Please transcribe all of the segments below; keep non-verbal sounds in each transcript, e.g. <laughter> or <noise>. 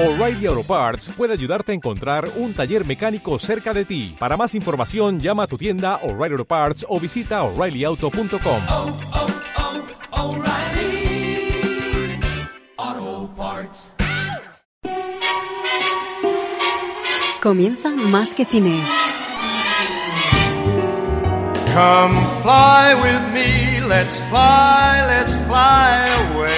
O'Reilly Auto Parts puede ayudarte a encontrar un taller mecánico cerca de ti. Para más información, llama a tu tienda O'Reilly Auto Parts o visita oreillyauto.com. oh, oh, Parts. Comienza Más que Cine. Come fly with me, let's fly, let's fly away.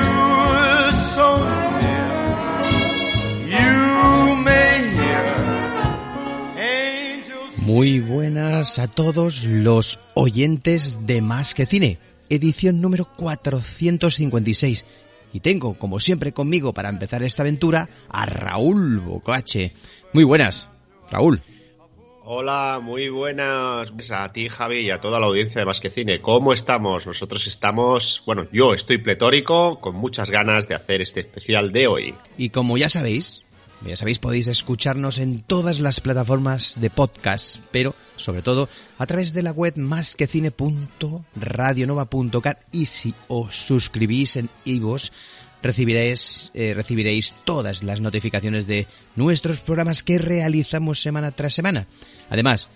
Muy buenas a todos los oyentes de Más que Cine, edición número 456. Y tengo, como siempre conmigo para empezar esta aventura, a Raúl Bocache. Muy buenas, Raúl. Hola, muy buenas a ti Javi y a toda la audiencia de Más que Cine. ¿Cómo estamos? Nosotros estamos, bueno, yo estoy pletórico, con muchas ganas de hacer este especial de hoy. Y como ya sabéis, ya sabéis, podéis escucharnos en todas las plataformas de podcast, pero sobre todo a través de la web másquecine.radionova.cat y si os suscribís en iVoox recibiréis, eh, recibiréis todas las notificaciones de nuestros programas que realizamos semana tras semana. Además,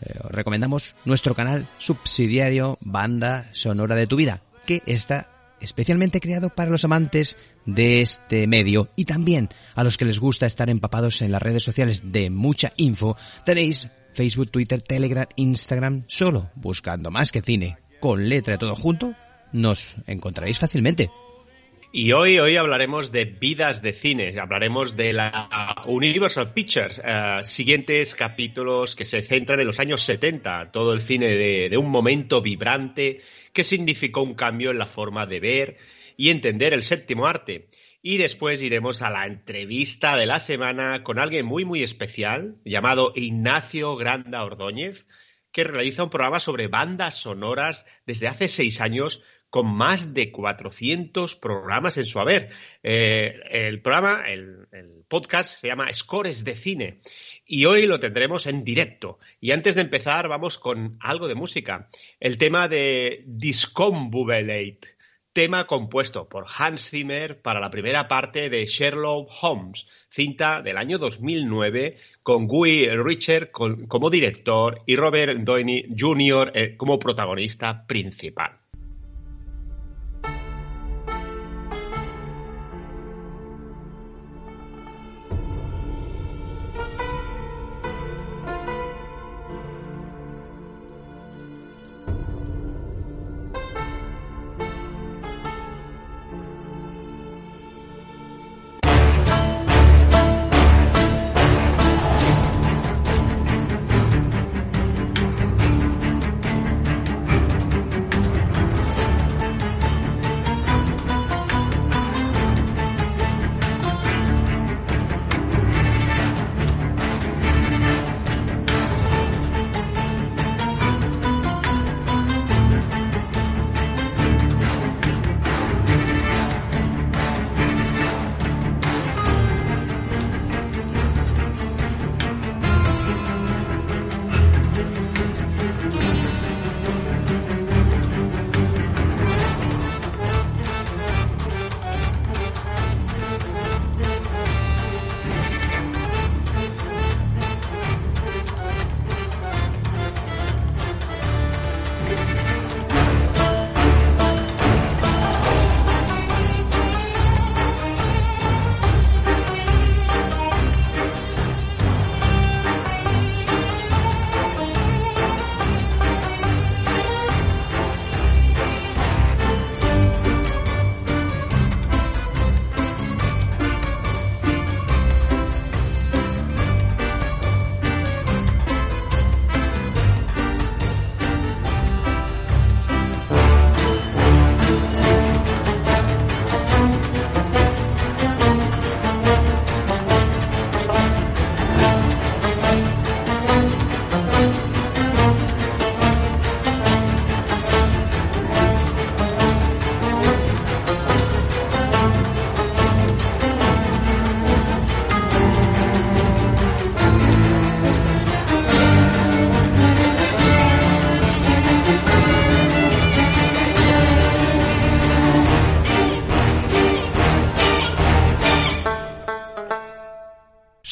eh, os recomendamos nuestro canal subsidiario Banda Sonora de tu Vida, que está especialmente creado para los amantes de este medio y también a los que les gusta estar empapados en las redes sociales de mucha info. Tenéis Facebook, Twitter, Telegram, Instagram, solo buscando más que cine con letra todo junto, nos encontraréis fácilmente. Y hoy, hoy hablaremos de vidas de cine, hablaremos de la Universal Pictures, eh, siguientes capítulos que se centran en los años 70, todo el cine de, de un momento vibrante que significó un cambio en la forma de ver y entender el séptimo arte. Y después iremos a la entrevista de la semana con alguien muy muy especial llamado Ignacio Granda Ordóñez, que realiza un programa sobre bandas sonoras desde hace seis años con más de 400 programas en su haber. Eh, el programa, el, podcast se llama Scores de Cine y hoy lo tendremos en directo. Y antes de empezar vamos con algo de música. El tema de Discombobulate, tema compuesto por Hans Zimmer para la primera parte de Sherlock Holmes, cinta del año 2009 con Guy Richard como director y Robert Downey Jr. Eh, como protagonista principal.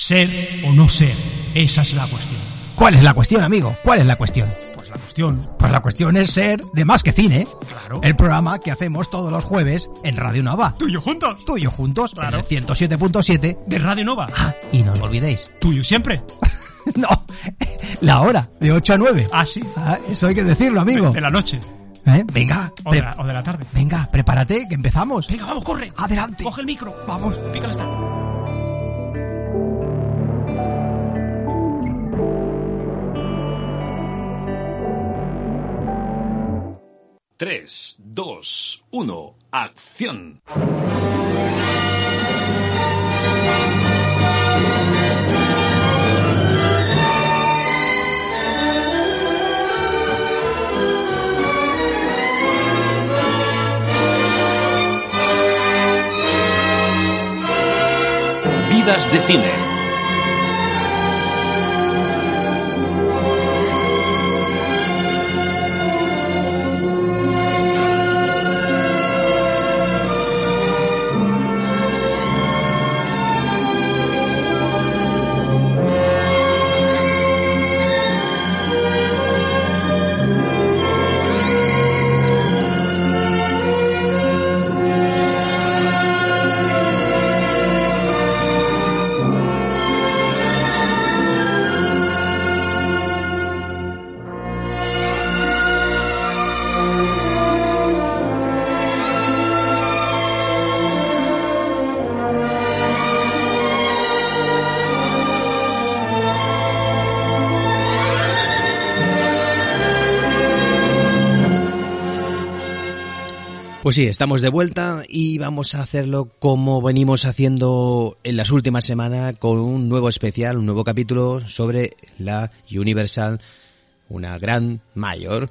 Ser o no ser, esa es la cuestión. ¿Cuál es la cuestión, amigo? ¿Cuál es la cuestión? Pues la cuestión. Pues la cuestión es ser de más que cine. Claro. El programa que hacemos todos los jueves en Radio Nova. Tuyo juntos. Tuyo juntos. Claro. En el 107.7 de Radio Nova. Ah, y no os olvidéis. <laughs> Tuyo siempre. <laughs> no. La hora, de 8 a 9. Ah, sí. Ah, eso hay que decirlo, amigo. De, la noche. ¿Eh? Venga. O de, la, tarde. Venga, prepárate, que empezamos. Venga, vamos, corre. Adelante. Coge el micro. Vamos. Pícale está. 3, 2, 1, acción. Vidas de cine. Pues sí, estamos de vuelta y vamos a hacerlo como venimos haciendo en las últimas semanas con un nuevo especial, un nuevo capítulo sobre la Universal, una gran mayor.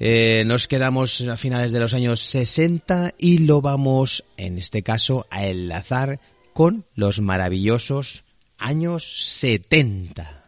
Eh, nos quedamos a finales de los años 60 y lo vamos, en este caso, a enlazar con los maravillosos años 70.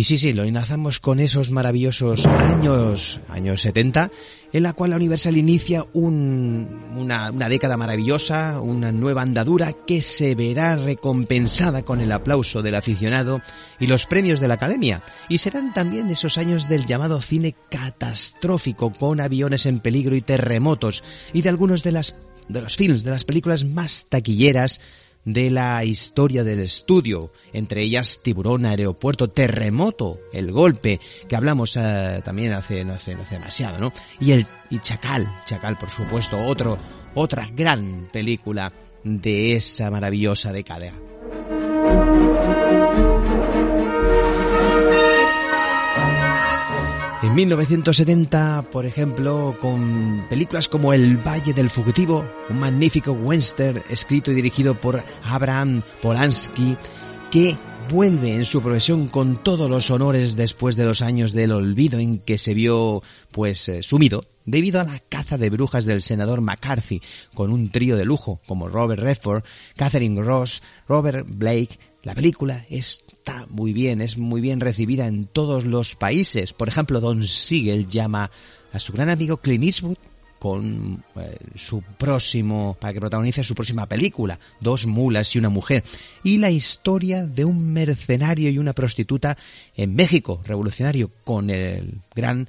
Y sí, sí, lo enlazamos con esos maravillosos años, años 70, en la cual la Universal inicia un- una, una década maravillosa, una nueva andadura que se verá recompensada con el aplauso del aficionado y los premios de la Academia. Y serán también esos años del llamado cine catastrófico, con aviones en peligro y terremotos, y de algunos de las de los films, de las películas más taquilleras de la historia del estudio, entre ellas Tiburón, Aeropuerto, Terremoto, El Golpe, que hablamos eh, también hace no, hace no hace demasiado, ¿no? Y el y Chacal, Chacal por supuesto, otro otra gran película de esa maravillosa década. En 1970, por ejemplo, con películas como El Valle del Fugitivo, un magnífico western escrito y dirigido por Abraham Polanski, que vuelve en su profesión con todos los honores después de los años del olvido en que se vio pues eh, sumido debido a la caza de brujas del senador McCarthy con un trío de lujo como Robert Redford, Catherine Ross, Robert Blake. La película está muy bien, es muy bien recibida en todos los países. Por ejemplo, Don Siegel llama a su gran amigo Clint Eastwood con eh, su próximo, para que protagonice su próxima película, Dos mulas y una mujer, y la historia de un mercenario y una prostituta en México, revolucionario, con el gran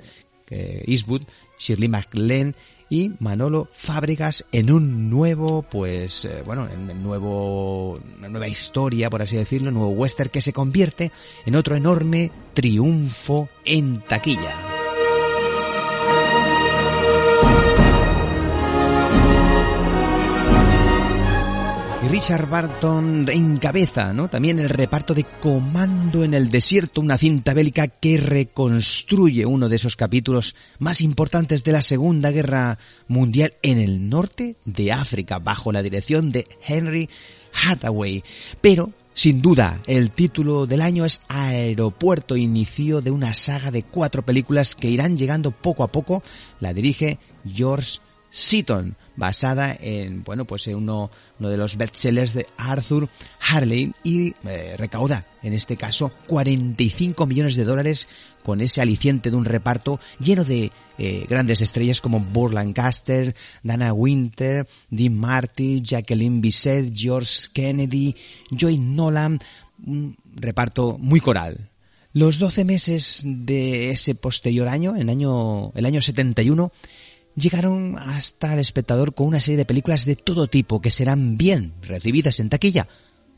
eh, Eastwood, Shirley MacLaine y Manolo Fábregas en un nuevo, pues, eh, bueno, en un nuevo, una nueva historia, por así decirlo, un nuevo western que se convierte en otro enorme triunfo en taquilla. Richard Barton encabeza, ¿no? También el reparto de Comando en el Desierto, una cinta bélica que reconstruye uno de esos capítulos más importantes de la Segunda Guerra Mundial en el norte de África, bajo la dirección de Henry Hathaway. Pero, sin duda, el título del año es Aeropuerto, inicio de una saga de cuatro películas que irán llegando poco a poco. La dirige George Seaton, basada en, bueno, pues en uno, uno de los bestsellers de Arthur Harley y eh, recauda, en este caso, 45 millones de dólares con ese aliciente de un reparto lleno de eh, grandes estrellas como Burr Lancaster, Dana Winter, Dean Marty, Jacqueline Bisset, George Kennedy, Joy Nolan, un reparto muy coral. Los 12 meses de ese posterior año, en año, el año 71, llegaron hasta el espectador con una serie de películas de todo tipo que serán bien recibidas en taquilla,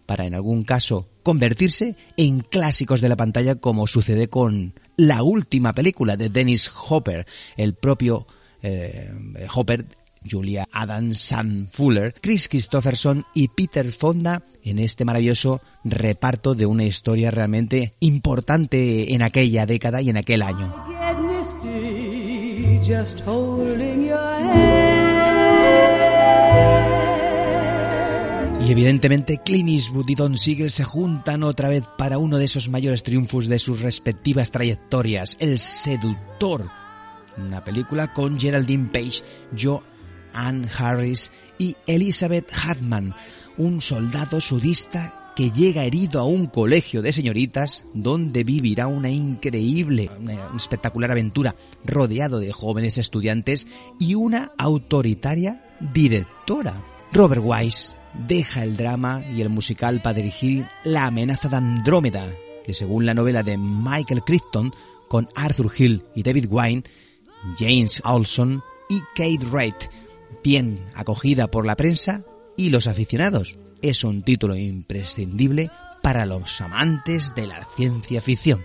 para en algún caso convertirse en clásicos de la pantalla como sucede con la última película de Dennis Hopper, el propio eh, Hopper, Julia Adam Sam Fuller, Chris Christopherson y Peter Fonda en este maravilloso reparto de una historia realmente importante en aquella década y en aquel año. Y evidentemente Clint Eastwood y Don Siegel se juntan otra vez para uno de esos mayores triunfos de sus respectivas trayectorias, El Seductor, una película con Geraldine Page, Joe Ann Harris y Elizabeth Hartman, un soldado sudista que llega herido a un colegio de señoritas donde vivirá una increíble, una espectacular aventura rodeado de jóvenes estudiantes y una autoritaria directora. Robert Wise deja el drama y el musical para dirigir La amenaza de Andrómeda, que según la novela de Michael Crichton, con Arthur Hill y David Wine, James Olson y Kate Wright, bien acogida por la prensa y los aficionados. Es un título imprescindible para los amantes de la ciencia ficción.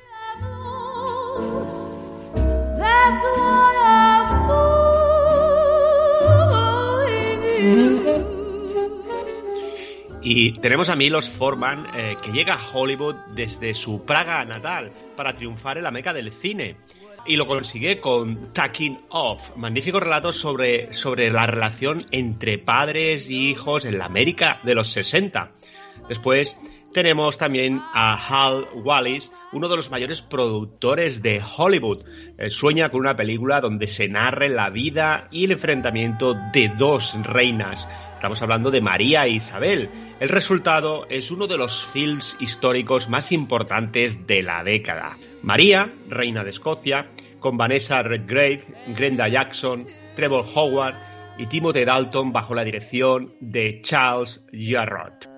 Y tenemos a Milos Forman, eh, que llega a Hollywood desde su Praga natal para triunfar en la meca del cine. Y lo consigue con Tucking Off, magnífico relato sobre, sobre la relación entre padres y hijos en la América de los 60. Después tenemos también a Hal Wallis, uno de los mayores productores de Hollywood. Eh, sueña con una película donde se narre la vida y el enfrentamiento de dos reinas Estamos hablando de María e Isabel. El resultado es uno de los films históricos más importantes de la década. María, reina de Escocia, con Vanessa Redgrave, Grenda Jackson, Trevor Howard y Timothy Dalton bajo la dirección de Charles Jarrott.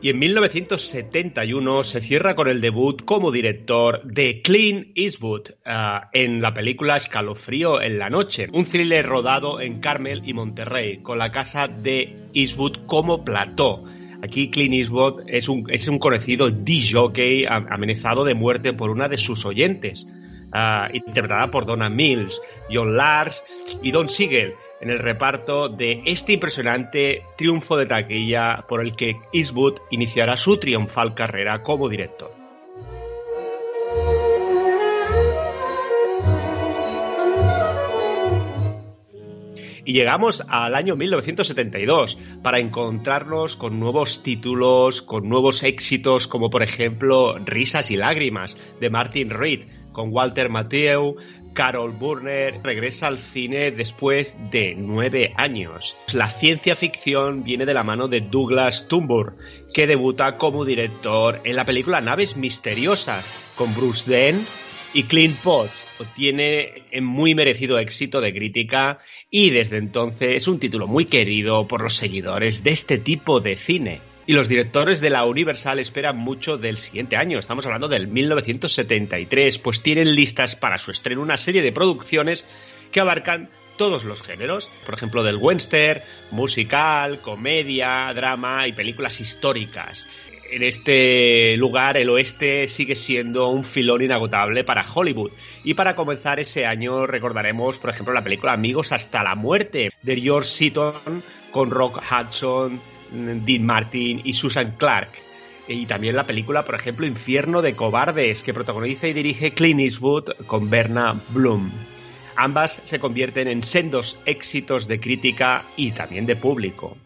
Y en 1971 se cierra con el debut como director de Clint Eastwood ah, en la película Escalofrío en la noche, un thriller rodado en Carmel y Monterrey, con la casa de Eastwood como plató. Aquí Clint Eastwood es un, es un conocido DJ amenazado de muerte por una de sus oyentes, ah, interpretada por Donna Mills, John Lars y Don Siegel en el reparto de este impresionante triunfo de taquilla por el que Eastwood iniciará su triunfal carrera como director. Y llegamos al año 1972 para encontrarnos con nuevos títulos, con nuevos éxitos como por ejemplo Risas y Lágrimas de Martin Reed, con Walter Matthau, Carol Burner regresa al cine después de nueve años. La ciencia ficción viene de la mano de Douglas Tumbur, que debuta como director en la película Naves Misteriosas con Bruce Dent y Clint Potts. Obtiene muy merecido éxito de crítica y desde entonces es un título muy querido por los seguidores de este tipo de cine. Y los directores de la Universal esperan mucho del siguiente año, estamos hablando del 1973, pues tienen listas para su estreno una serie de producciones que abarcan todos los géneros, por ejemplo del western, musical, comedia, drama y películas históricas. En este lugar el oeste sigue siendo un filón inagotable para Hollywood. Y para comenzar ese año recordaremos, por ejemplo, la película Amigos hasta la muerte de George Seaton con Rock Hudson, Dean Martin y Susan Clark. Y también la película, por ejemplo, Infierno de Cobardes, que protagoniza y dirige Clint Eastwood con Berna Bloom. Ambas se convierten en sendos éxitos de crítica y también de público.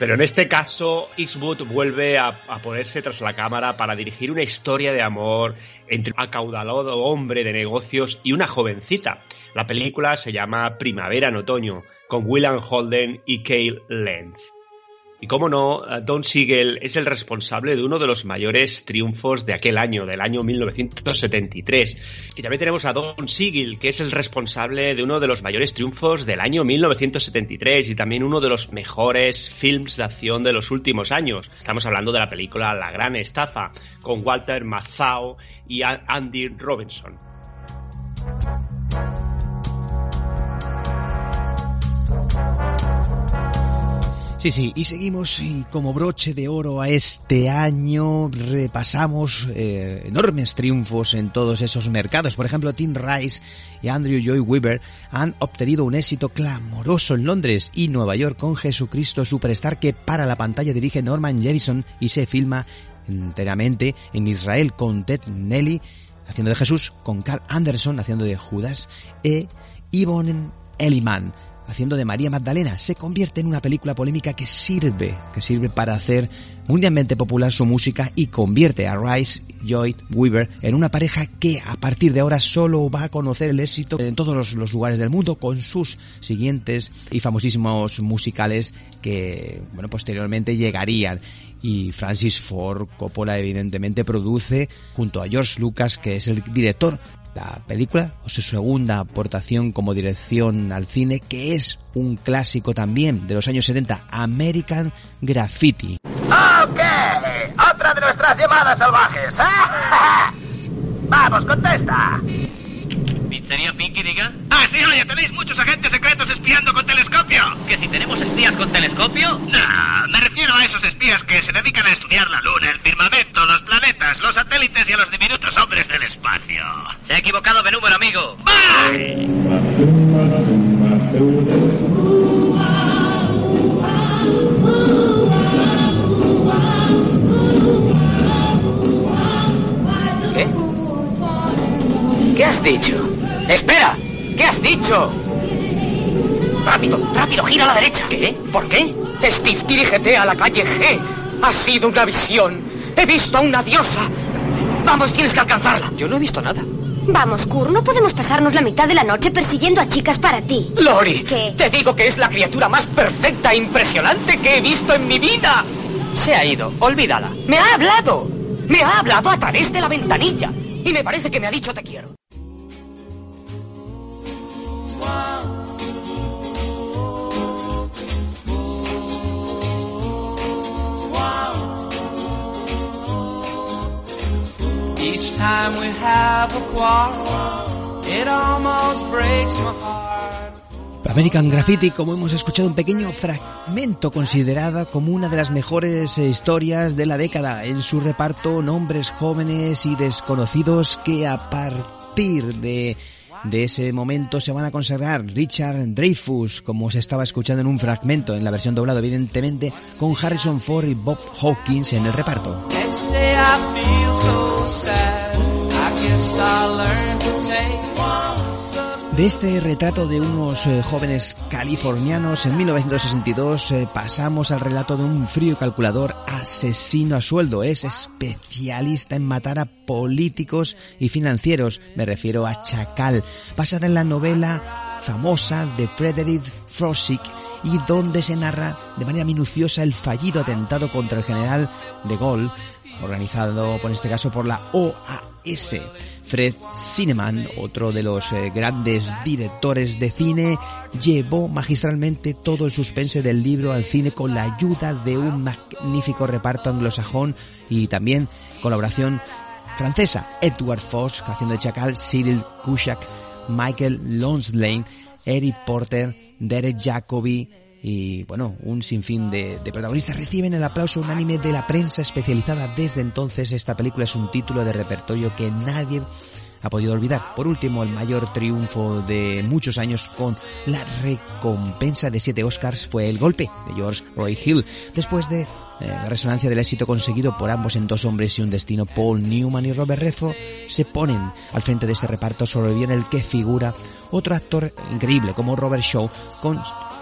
Pero en este caso, Eastwood vuelve a, ponerse tras la cámara para dirigir una historia de amor entre un acaudalado hombre de negocios y una jovencita. La película se llama Primavera en Otoño, con William Holden y Cale Lenz. Y cómo no, Don Siegel es el responsable de uno de los mayores triunfos de aquel año, del año 1973. Y también tenemos a Don Siegel, que es el responsable de uno de los mayores triunfos del año 1973 y también uno de los mejores films de acción de los últimos años. Estamos hablando de la película La Gran Estafa, con Walter Matthau y Andy Robinson. Sí, sí, y seguimos y como broche de oro a este año repasamos eh, enormes triunfos en todos esos mercados. Por ejemplo, Tim Rice y Andrew Joy Weaver han obtenido un éxito clamoroso en Londres y Nueva York con Jesucristo Superstar que para la pantalla dirige Norman Jevison y se filma enteramente en Israel con Ted Nelly haciendo de Jesús, con Carl Anderson haciendo de Judas e Yvonne Elliman haciendo de María Magdalena, se convierte en una película polémica que sirve, que sirve para hacer mundialmente popular su música y convierte a Rice Lloyd Weaver en una pareja que a partir de ahora solo va a conocer el éxito en todos los, los lugares del mundo con sus siguientes y famosísimos musicales que, bueno, posteriormente llegarían. Y Francis Ford Coppola evidentemente produce junto a George Lucas, que es el director la película o su segunda aportación como dirección al cine, que es un clásico también de los años 70, American Graffiti. ¡Ok! Otra de nuestras llamadas salvajes. <laughs> Vamos, contesta. ¿Pizzería Pinky, diga? Ah, sí, oye, tenéis muchos agentes secretos espiando con telescopio. ¿Que si tenemos espías con telescopio? No, me refiero a esos espías que se dedican a estudiar la luna, el firmamento, los planetas, los satélites y a los diminutos hombres del espacio. Se ha equivocado de número, amigo. ¡Bye! ¿Qué? ¿Qué has dicho? ¡Espera! ¿Qué has dicho? Rápido, rápido, gira a la derecha. ¿Qué? ¿Por qué? Steve, dirígete a la calle G. Ha sido una visión. He visto a una diosa. Vamos, tienes que alcanzarla. Yo no he visto nada. Vamos, Kur, no podemos pasarnos la mitad de la noche persiguiendo a chicas para ti. Lori, ¿Qué? te digo que es la criatura más perfecta e impresionante que he visto en mi vida. Se ha ido. Olvídala. Me ha hablado. Me ha hablado a través de la ventanilla. Y me parece que me ha dicho te quiero. American Graffiti, como hemos escuchado, un pequeño fragmento considerada como una de las mejores eh, historias de la década. En su reparto, nombres jóvenes y desconocidos que a partir de de ese momento se van a consagrar Richard Dreyfus, como se estaba escuchando en un fragmento, en la versión doblada evidentemente, con Harrison Ford y Bob Hawkins en el reparto. De este retrato de unos eh, jóvenes californianos en 1962 eh, pasamos al relato de un frío calculador asesino a sueldo. Es especialista en matar a políticos y financieros. Me refiero a Chacal, basada en la novela famosa de Frederick Frosick y donde se narra de manera minuciosa el fallido atentado contra el general de Gaulle organizado por este caso por la OAS. Fred Cineman, otro de los eh, grandes directores de cine, llevó magistralmente todo el suspense del libro al cine con la ayuda de un magnífico reparto anglosajón y también colaboración francesa. Edward Fox, haciendo de Chacal, Cyril Cushak, Michael Lonslane, Eric Porter, Derek Jacobi, y bueno, un sinfín de, de, protagonistas reciben el aplauso unánime de la prensa especializada. Desde entonces esta película es un título de repertorio que nadie ha podido olvidar. Por último, el mayor triunfo de muchos años con la recompensa de siete Oscars fue El Golpe de George Roy Hill. Después de eh, la resonancia del éxito conseguido por ambos en Dos Hombres y un Destino, Paul Newman y Robert Redford se ponen al frente de este reparto sobre el que figura otro actor increíble como Robert Shaw con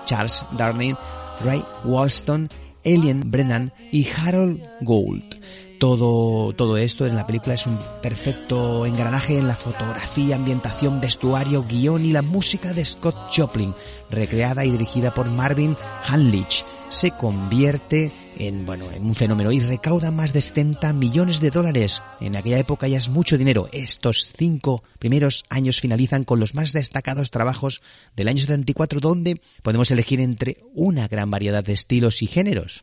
Charles Darnell, Ray Walston Alien Brennan y Harold Gould. Todo, todo esto en la película es un perfecto engranaje en la fotografía, ambientación, vestuario, guion y la música de Scott Joplin, recreada y dirigida por Marvin Hanlich. Se convierte en, bueno, en un fenómeno y recauda más de 70 millones de dólares. En aquella época ya es mucho dinero. Estos cinco primeros años finalizan con los más destacados trabajos del año 74 donde podemos elegir entre una gran variedad de estilos y géneros.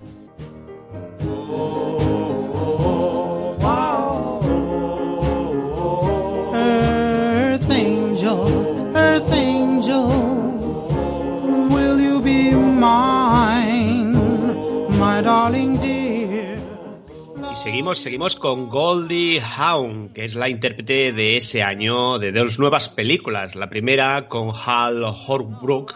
Darling? Y seguimos, seguimos con Goldie Hawn, que es la intérprete de ese año de dos nuevas películas. La primera con Hal Holbrook,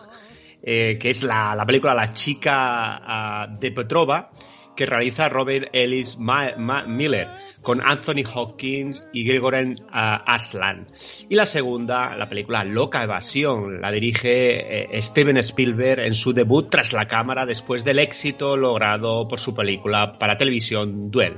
eh, que es la, la, película La chica uh, de Petrova, que realiza Robert Ellis Miller con Anthony Hopkins y Gregoren uh, Aslan. Y la segunda, la película Loca Evasión, la dirige eh, Steven Spielberg en su debut tras la cámara después del éxito logrado por su película para televisión Duel.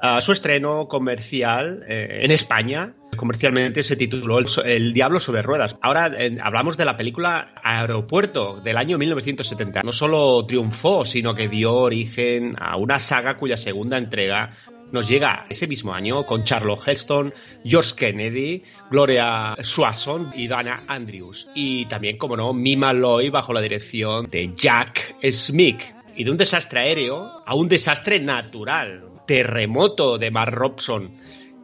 Uh, su estreno comercial eh, en España comercialmente se tituló El, Diablo sobre Ruedas. Ahora hablamos de la película Aeropuerto del año 1970. No solo triunfó, sino que dio origen a una saga cuya segunda entrega nos llega ese mismo año con Charlotte Heston, George Kennedy, Gloria Swanson y Dana Andrews. Y también, como no, Mima Loy bajo la dirección de Jack Smith. Y de un desastre aéreo a un desastre natural. Terremoto de Mark Robson,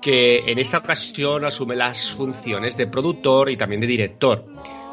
que en esta ocasión asume las funciones de productor y también de director,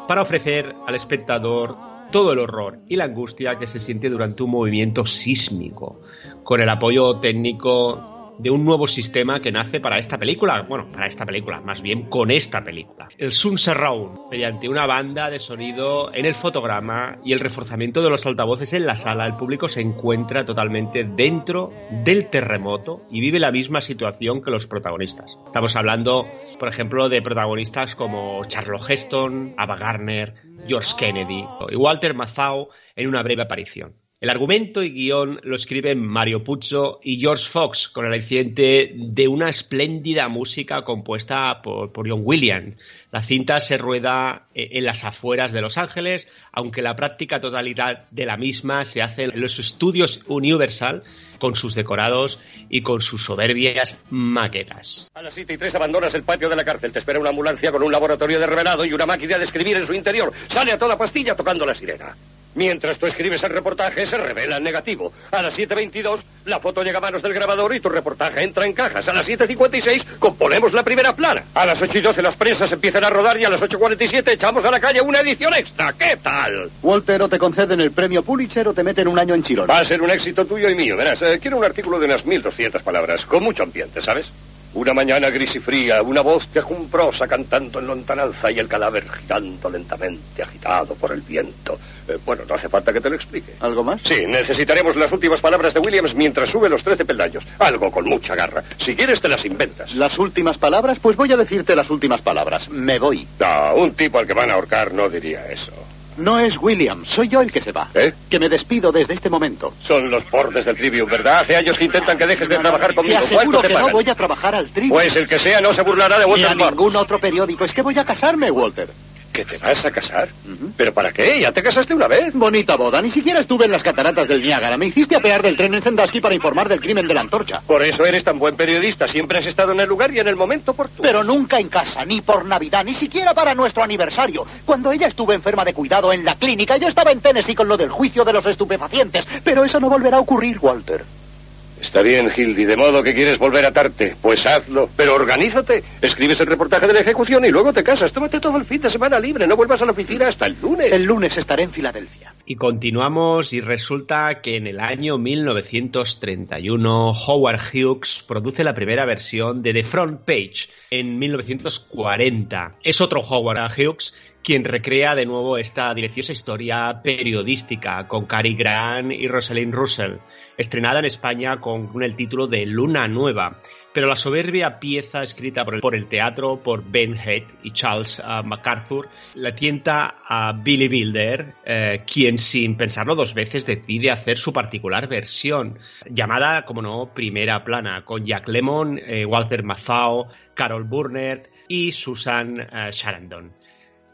para ofrecer al espectador todo el horror y la angustia que se siente durante un movimiento sísmico, con el apoyo técnico de un nuevo sistema que nace para esta película, bueno, para esta película, más bien con esta película. El Sun Surround, mediante una banda de sonido en el fotograma y el reforzamiento de los altavoces en la sala, el público se encuentra totalmente dentro del terremoto y vive la misma situación que los protagonistas. Estamos hablando, por ejemplo, de protagonistas como Charlotte Heston, Ava Gardner, George Kennedy y Walter Mazau en una breve aparición. El argumento y guion lo escriben Mario Puzo y George Fox, con el accidente de una espléndida música compuesta por, por, John Williams. La cinta se rueda en las afueras de Los Ángeles, aunque la práctica totalidad de la misma se hace en los estudios Universal, con sus decorados y con sus soberbias maquetas. A las 7 y 3 abandonas el patio de la cárcel. Te espera una ambulancia con un laboratorio de revelado y una máquina de escribir en su interior. Sale a toda pastilla tocando la sirena. Mientras tú escribes el reportaje, se revela el negativo. A las 7.22, la foto llega a manos del grabador y tu reportaje entra en cajas. A las 7.56, componemos la primera plana. A las 8.12, las prensas empiezan a rodar y a las 8.47 echamos a la calle una edición extra. ¿Qué tal? Walter, o te conceden el premio Pulitzer o te meten un año en Chirón. Va a ser un éxito tuyo y mío. Verás, eh, quiero un artículo de unas 1.200 palabras, con mucho ambiente, ¿sabes? Una mañana gris y fría, una voz quejumbrosa cantando en lontananza y el cadáver girando lentamente, agitado por el viento. Eh, bueno, no hace falta que te lo explique. ¿Algo más? Sí, necesitaremos las últimas palabras de Williams mientras sube los 13 peldaños. Algo con mucha garra. Si quieres, te las inventas. ¿Las últimas palabras? Pues voy a decirte las últimas palabras. Me voy. No, un tipo al que van a ahorcar no diría eso. No es William, soy yo el que se va. ¿Eh? Que me despido desde este momento. Son los portes del Trivium, ¿verdad? Hace años que intentan que dejes de trabajar conmigo. Te aseguro te que pagan? no voy a trabajar al Trivium. Pues el que sea no se burlará de Ni Walter a ningún otro periódico. Es que voy a casarme, Walter. ¿Que te vas a casar? Uh -huh. ¿Pero para qué? ¿Ya te casaste una vez? Bonita boda. Ni siquiera estuve en las cataratas del Niágara. Me hiciste apear del tren en Sandusky para informar del crimen de la antorcha. Por eso eres tan buen periodista. Siempre has estado en el lugar y en el momento oportuno. Pero nunca en casa, ni por Navidad, ni siquiera para nuestro aniversario. Cuando ella estuvo enferma de cuidado en la clínica, yo estaba en Tennessee con lo del juicio de los estupefacientes. Pero eso no volverá a ocurrir, Walter. Está bien, Hildy, de modo que quieres volver a atarte. Pues hazlo, pero organízate. Escribes el reportaje de la ejecución y luego te casas. Tómate todo el fin de semana libre. No vuelvas a la oficina hasta el lunes. El lunes estaré en Filadelfia. Y continuamos y resulta que en el año 1931 Howard Hughes produce la primera versión de The Front Page en 1940. Es otro Howard Hughes quien recrea de nuevo esta deliciosa historia periodística con Cary Grant y Rosalind Russell, estrenada en España con el título de Luna Nueva. pero la soberbia pieza escrita por el, teatro, por Ben Head y Charles uh, MacArthur, la tienta a Billy Wilder, eh, quien sin pensarlo dos veces decide hacer su particular versión, llamada, como no, Primera Plana, con Jack Lemmon, eh, Walter Matthau, Carol Burnett y Susan uh, Sarandon.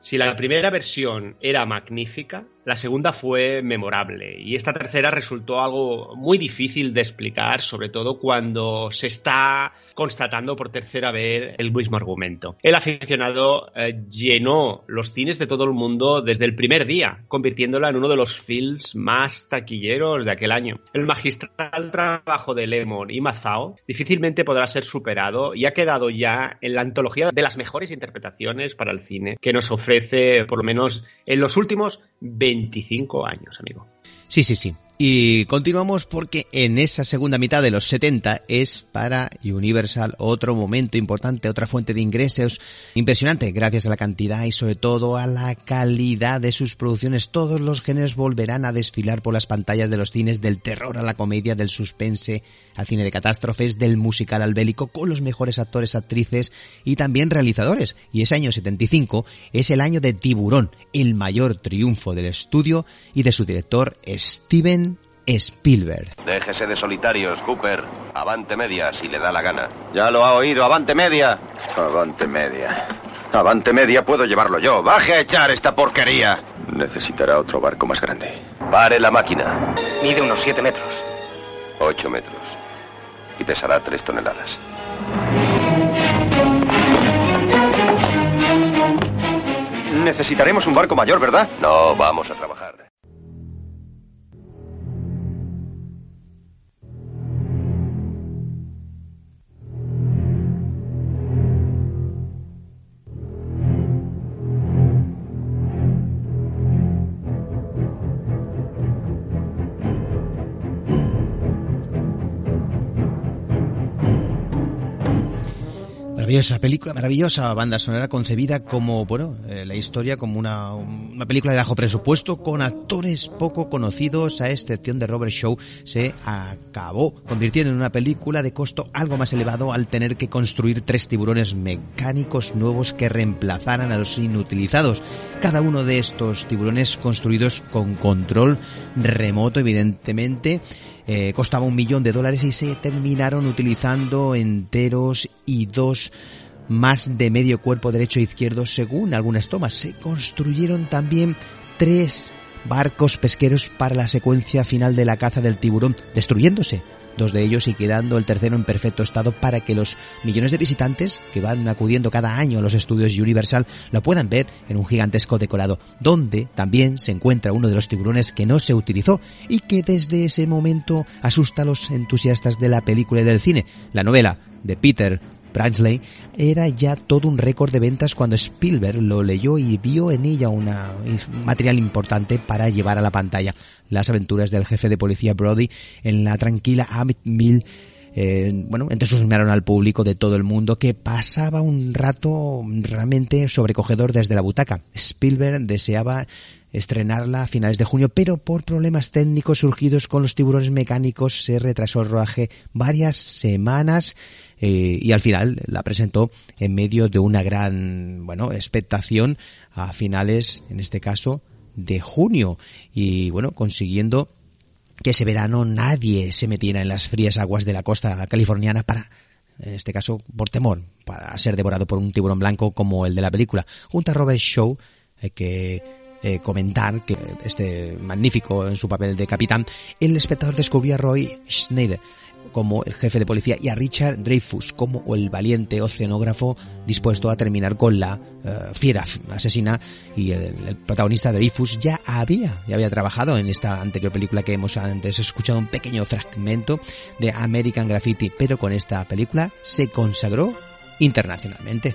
Si la primera versión era magnífica, la segunda fue memorable. Y esta tercera resultó algo muy difícil de explicar, sobre todo cuando se está constatando por tercera vez el mismo argumento. El aficionado eh, llenó los cines de todo el mundo desde el primer día, convirtiéndola en uno de los films más taquilleros de aquel año. El magistral trabajo de Lemon y Mazao difícilmente podrá ser superado y ha quedado ya en la antología de las mejores interpretaciones para el cine que nos ofrece, por lo menos en los últimos 25 años, amigo. Sí, sí, sí. Y continuamos porque en esa segunda mitad de los 70 es para Universal otro momento importante, otra fuente de ingresos impresionante, gracias a la cantidad y sobre todo a la calidad de sus producciones. Todos los géneros volverán a desfilar por las pantallas de los cines, del terror a la comedia, del suspense al cine de catástrofes, del musical al bélico, con los mejores actores, actrices y también realizadores. Y ese año 75 es el año de Tiburón, el mayor triunfo del estudio y de su director Steven Spielberg. Déjese de solitarios, Cooper. Avante media, si le da la gana. Ya lo ha oído, avante media. Avante media. Avante media puedo llevarlo yo. Baje a echar esta porquería. Necesitará otro barco más grande. Pare la máquina. Mide unos 7 metros. 8 metros. Y pesará 3 toneladas. Necesitaremos un barco mayor, ¿verdad? No, vamos a trabajar. Maravillosa película, maravillosa banda sonora concebida como, bueno, eh, la historia como una, una película de bajo presupuesto con actores poco conocidos, a excepción de Robert Shaw, se acabó convirtiendo en una película de costo algo más elevado al tener que construir tres tiburones mecánicos nuevos que reemplazaran a los inutilizados. Cada uno de estos tiburones construidos con control remoto, evidentemente, eh, costaba un millón de dólares y se terminaron utilizando enteros y dos más de medio cuerpo derecho e izquierdo según algunas tomas. Se construyeron también tres barcos pesqueros para la secuencia final de la caza del tiburón, destruyéndose dos de ellos y quedando el tercero en perfecto estado para que los millones de visitantes que van acudiendo cada año a los estudios Universal lo puedan ver en un gigantesco decorado, donde también se encuentra uno de los tiburones que no se utilizó y que desde ese momento asusta a los entusiastas de la película y del cine. La novela de Peter Bransley era ya todo un récord de ventas cuando Spielberg lo leyó y vio en ella una, un material importante para llevar a la pantalla las aventuras del jefe de policía Brody en la tranquila Amit Mill eh, bueno, entusiasmaron al público de todo el mundo que pasaba un rato realmente sobrecogedor desde la butaca. Spielberg deseaba estrenarla a finales de junio, pero por problemas técnicos surgidos con los tiburones mecánicos se retrasó el rodaje varias semanas eh, y al final la presentó en medio de una gran, bueno, expectación a finales, en este caso, de junio y bueno, consiguiendo que ese verano nadie se metiera en las frías aguas de la costa californiana para en este caso por temor, para ser devorado por un tiburón blanco como el de la película. Junto a Robert Shaw, eh, que eh, comentar que este magnífico en su papel de capitán, el espectador descubrió a Roy Schneider como el jefe de policía y a Richard Dreyfus como el valiente oceanógrafo dispuesto a terminar con la eh, fiera asesina y el, el, protagonista Dreyfus ya había ya había trabajado en esta anterior película que hemos antes escuchado un pequeño fragmento de American Graffiti pero con esta película se consagró internacionalmente.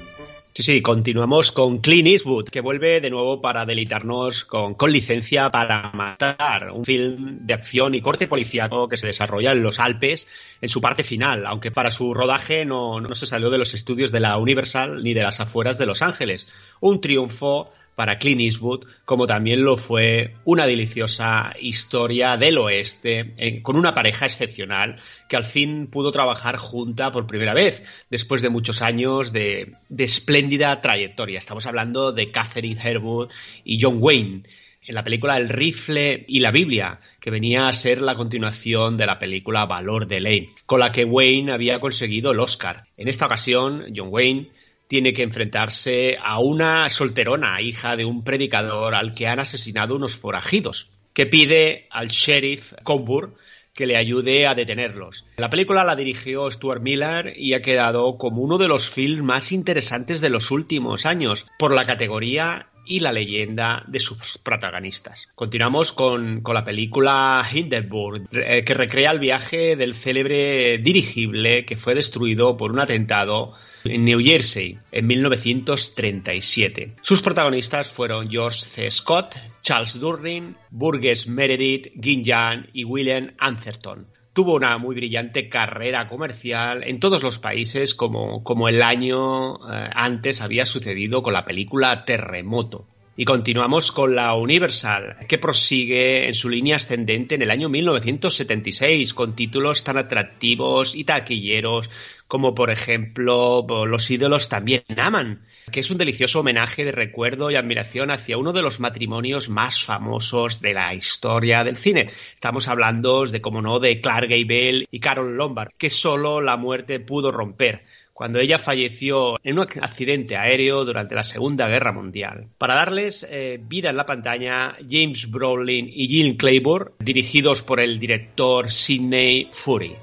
Sí, sí, continuamos con Clint Eastwood, que vuelve de nuevo para delitarnos con, con licencia para matar, un film de acción y corte policíaco que se desarrolla en los Alpes en su parte final, aunque para su rodaje no, no se salió de los estudios de la Universal ni de las afueras de Los Ángeles. Un triunfo para Clint Eastwood, como también lo fue una deliciosa historia del oeste con una pareja excepcional que al fin pudo trabajar junta por primera vez después de muchos años de, de espléndida trayectoria. Estamos hablando de Catherine Herwood y John Wayne en la película El rifle y la Biblia, que venía a ser la continuación de la película Valor de Lane, con la que Wayne había conseguido el Oscar. En esta ocasión, John Wayne tiene que enfrentarse a una solterona, hija de un predicador al que han asesinado unos forajidos, que pide al sheriff Coburn que le ayude a detenerlos. La película la dirigió Stuart Miller y ha quedado como uno de los films más interesantes de los últimos años por la categoría y la leyenda de sus protagonistas. Continuamos con, con la película Hindenburg, eh, que recrea el viaje del célebre dirigible que fue destruido por un atentado en New Jersey en 1937. Sus protagonistas fueron George C. Scott, Charles Durning, Burgess Meredith, Gin y William Atherton tuvo una muy brillante carrera comercial en todos los países como, como el año eh, antes había sucedido con la película Terremoto. Y continuamos con la Universal, que prosigue en su línea ascendente en el año 1976 con títulos tan atractivos y taquilleros como por ejemplo Los ídolos también aman, que es un delicioso homenaje de recuerdo y admiración hacia uno de los matrimonios más famosos de la historia del cine. Estamos hablando de, como no, de Clark Gable y Carol Lombard, que solo la muerte pudo romper cuando ella falleció en un accidente aéreo durante la Segunda Guerra Mundial. Para darles eh, vida en la pantalla, James Brolin y Jill Clayburgh, dirigidos por el director Sidney Fury.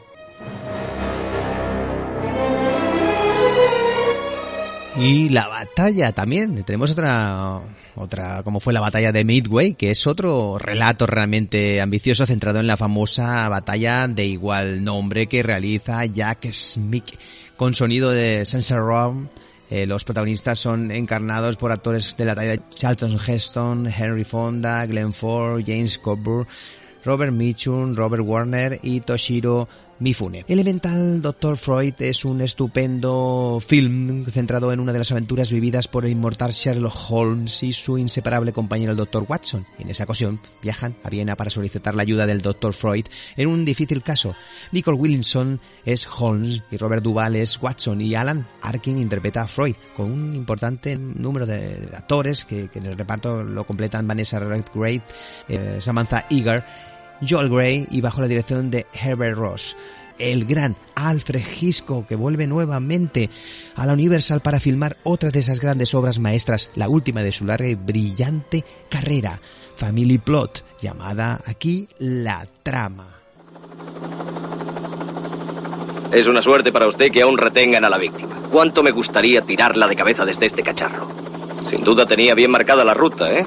Y la batalla también. Tenemos otra, otra, como fue la batalla de Midway, que es otro relato realmente ambicioso centrado en la famosa batalla de igual nombre que realiza Jack Smith con sonido de Sensor Rom. Eh, los protagonistas son encarnados por actores de la talla de Charlton Heston, Henry Fonda, Glenn Ford, James Coburn, Robert Mitchum, Robert Warner y Toshiro Mifune. Elemental Dr. Freud es un estupendo film centrado en una de las aventuras vividas por el inmortal Sherlock Holmes y su inseparable compañero el Dr. Watson. En esa ocasión viajan a Viena para solicitar la ayuda del Dr. Freud en un difícil caso. Nicole Williamson es Holmes y Robert Duvall es Watson y Alan Arkin interpreta a Freud con un importante número de actores que, en el reparto lo completan Vanessa Redgrave, eh, Samantha Eager Joel Gray y bajo la dirección de Herbert Ross. El gran Alfred Hitchcock que vuelve nuevamente a la Universal para filmar otra de esas grandes obras maestras, la última de su larga y brillante carrera, Family Plot, llamada aquí La Trama. Es una suerte para usted que aún retengan a la víctima. ¿Cuánto me gustaría tirarla de cabeza desde este cacharro? Sin duda tenía bien marcada la ruta, ¿eh?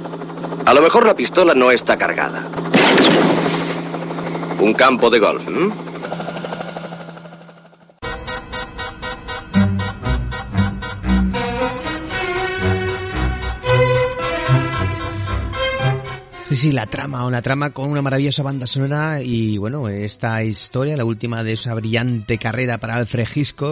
A lo mejor la pistola no está cargada. Un campo de golf. Sí, sí, la trama, una trama con una maravillosa banda sonora y bueno, esta historia, la última de esa brillante carrera para Alfred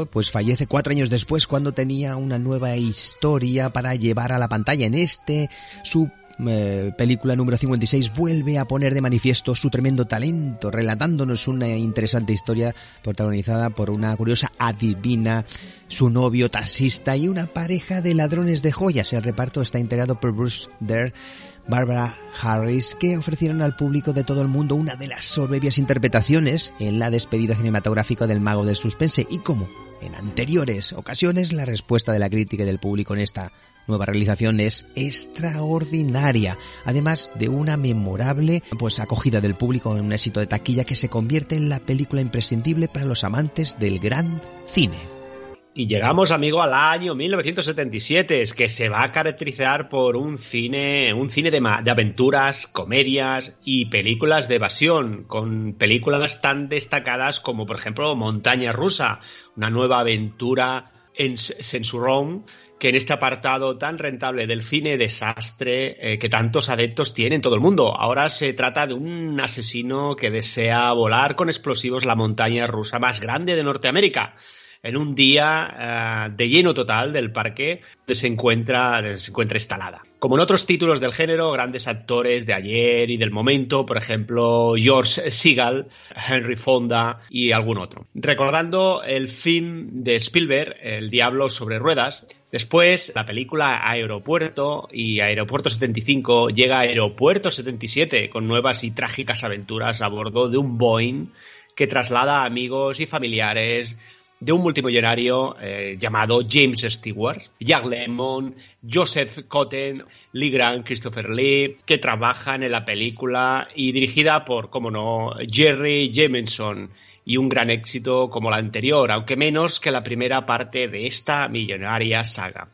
pues fallece cuatro años después cuando tenía una nueva historia para llevar a la pantalla. En este, su eh, película número 56 vuelve a poner de manifiesto su tremendo talento, relatándonos una interesante historia protagonizada por una curiosa adivina, su novio taxista y una pareja de ladrones de joyas. El reparto está integrado por Bruce Dare, Barbara Harris, que ofrecieron al público de todo el mundo una de las soberbias interpretaciones en la despedida cinematográfica del mago del suspense y como en anteriores ocasiones la respuesta de la crítica y del público en esta nueva realización es extraordinaria, además de una memorable pues acogida del público en un éxito de taquilla que se convierte en la película imprescindible para los amantes del gran cine. Y llegamos, amigo, al año 1977, que se va a caracterizar por un cine, un cine de, de, aventuras, comedias y películas de evasión, con películas tan destacadas como, por ejemplo, Montaña Rusa, una nueva aventura en Censurón que en este apartado tan rentable del cine desastre eh, que tantos adeptos tiene en todo el mundo. Ahora se trata de un asesino que desea volar con explosivos la montaña rusa más grande de Norteamérica. En un día uh, de lleno total del parque se encuentra, se encuentra instalada. Como en otros títulos del género, grandes actores de ayer y del momento, por ejemplo, George Seagal, Henry Fonda y algún otro. Recordando el film de Spielberg, El Diablo sobre Ruedas, Después, la película Aeropuerto y Aeropuerto 75 llega a Aeropuerto 77 con nuevas y trágicas aventuras a bordo de un Boeing que traslada a amigos y familiares de un multimillonario eh, llamado James Stewart, Jack Lemmon, Joseph Cotten, Lee Grant, Christopher Lee, que trabajan en la película y dirigida por, como no, Jerry Jameson y un gran éxito como la anterior, aunque menos que la primera parte de esta millonaria saga.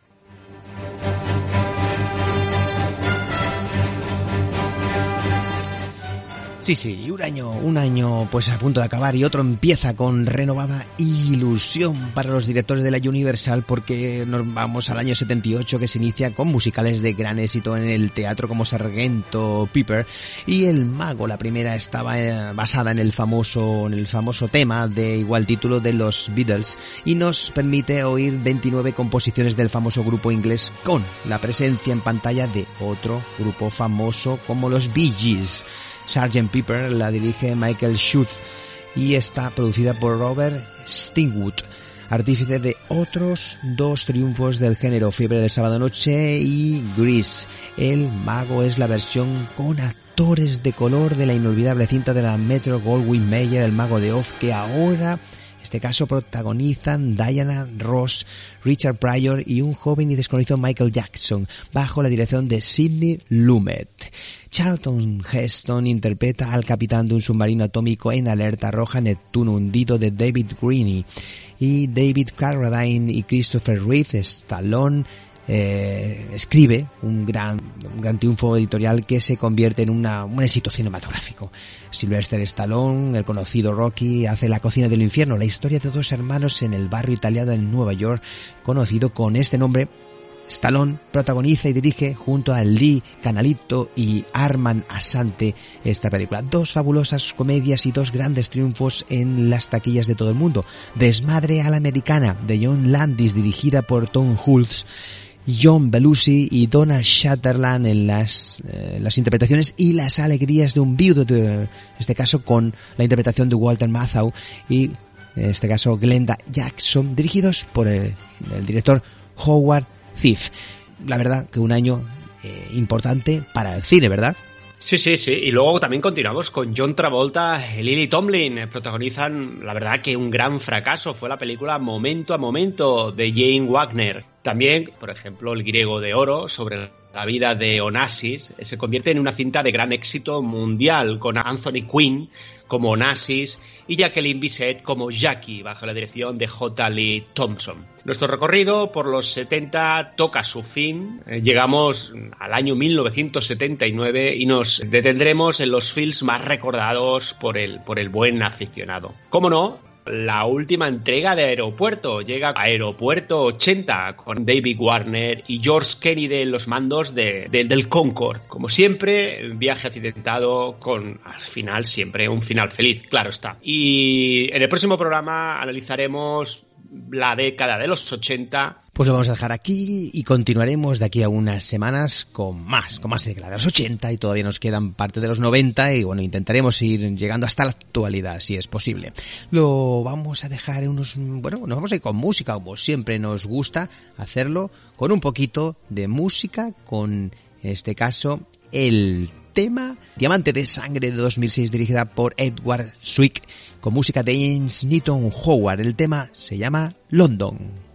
Sí, sí, un año, un año pues a punto de acabar y otro empieza con renovada ilusión para los directores de la Universal porque nos vamos al año 78 que se inicia con musicales de gran éxito en el teatro como Sargento Piper y El Mago, la primera estaba eh, basada en el famoso, en el famoso tema de igual título de los Beatles y nos permite oír 29 composiciones del famoso grupo inglés con la presencia en pantalla de otro grupo famoso como los Bee Gees. Sgt. Pepper la dirige Michael Schutz y está producida por Robert Stingwood, artífice de otros dos triunfos del género, Fiebre del Sábado Noche y Grease. El Mago es la versión con actores de color de la inolvidable cinta de la Metro Goldwyn Mayer, El Mago de Oz, que ahora este caso protagonizan Diana Ross, Richard Pryor y un joven y desconocido Michael Jackson, bajo la dirección de Sidney Lumet. Charlton Heston interpreta al capitán de un submarino atómico en alerta roja Neptuno hundido de David Greene y David Carradine y Christopher Reeve Stallone eh, escribe un gran, un gran triunfo editorial que se convierte en una, un éxito cinematográfico. Sylvester Stallone, el conocido Rocky, hace La cocina del infierno, la historia de dos hermanos en el barrio italiano en Nueva York, conocido con este nombre Stallone protagoniza y dirige junto a Lee Canalito y Arman Asante esta película. Dos fabulosas comedias y dos grandes triunfos en las taquillas de todo el mundo. Desmadre a la americana de John Landis dirigida por Tom Hulce John Belushi y Donald Shatterland en las, eh, las interpretaciones y las alegrías de un viudo, en este caso con la interpretación de Walter Matthau y en este caso Glenda Jackson, dirigidos por el, el director Howard Thief. La verdad que un año eh, importante para el cine, ¿verdad? Sí, sí, sí. Y luego también continuamos con John Travolta y Lily Tomlin. Protagonizan, la verdad, que un gran fracaso. Fue la película Momento a Momento de Jane Wagner. También, por ejemplo, El Griego de Oro sobre la vida de Onassis se convierte en una cinta de gran éxito mundial con Anthony Quinn como Onassis y Jacqueline Bisset como Jackie bajo la dirección de J. Lee Thompson. Nuestro recorrido por los 70 toca su fin. Eh, llegamos al año 1979 y nos detendremos en los films más recordados por el, por el buen aficionado. Cómo no, la última entrega de Aeropuerto. Llega a Aeropuerto 80 con David Warner y George Kennedy en los mandos de, del Concorde. Como siempre, viaje accidentado con al final siempre un final feliz, claro está. Y en el próximo programa analizaremos la década de los 80. Pues lo vamos a dejar aquí y continuaremos de aquí a unas semanas con más, con más década de los 80 y todavía nos quedan parte de los 90 y bueno, intentaremos ir llegando hasta la actualidad si es posible. Lo vamos a dejar en unos, bueno, nos vamos a ir con música como siempre nos gusta hacerlo, con un poquito de música, con este caso el tema Diamante de Sangre de 2006 dirigida por Edward Swick con música de James Newton Howard. El tema se llama London.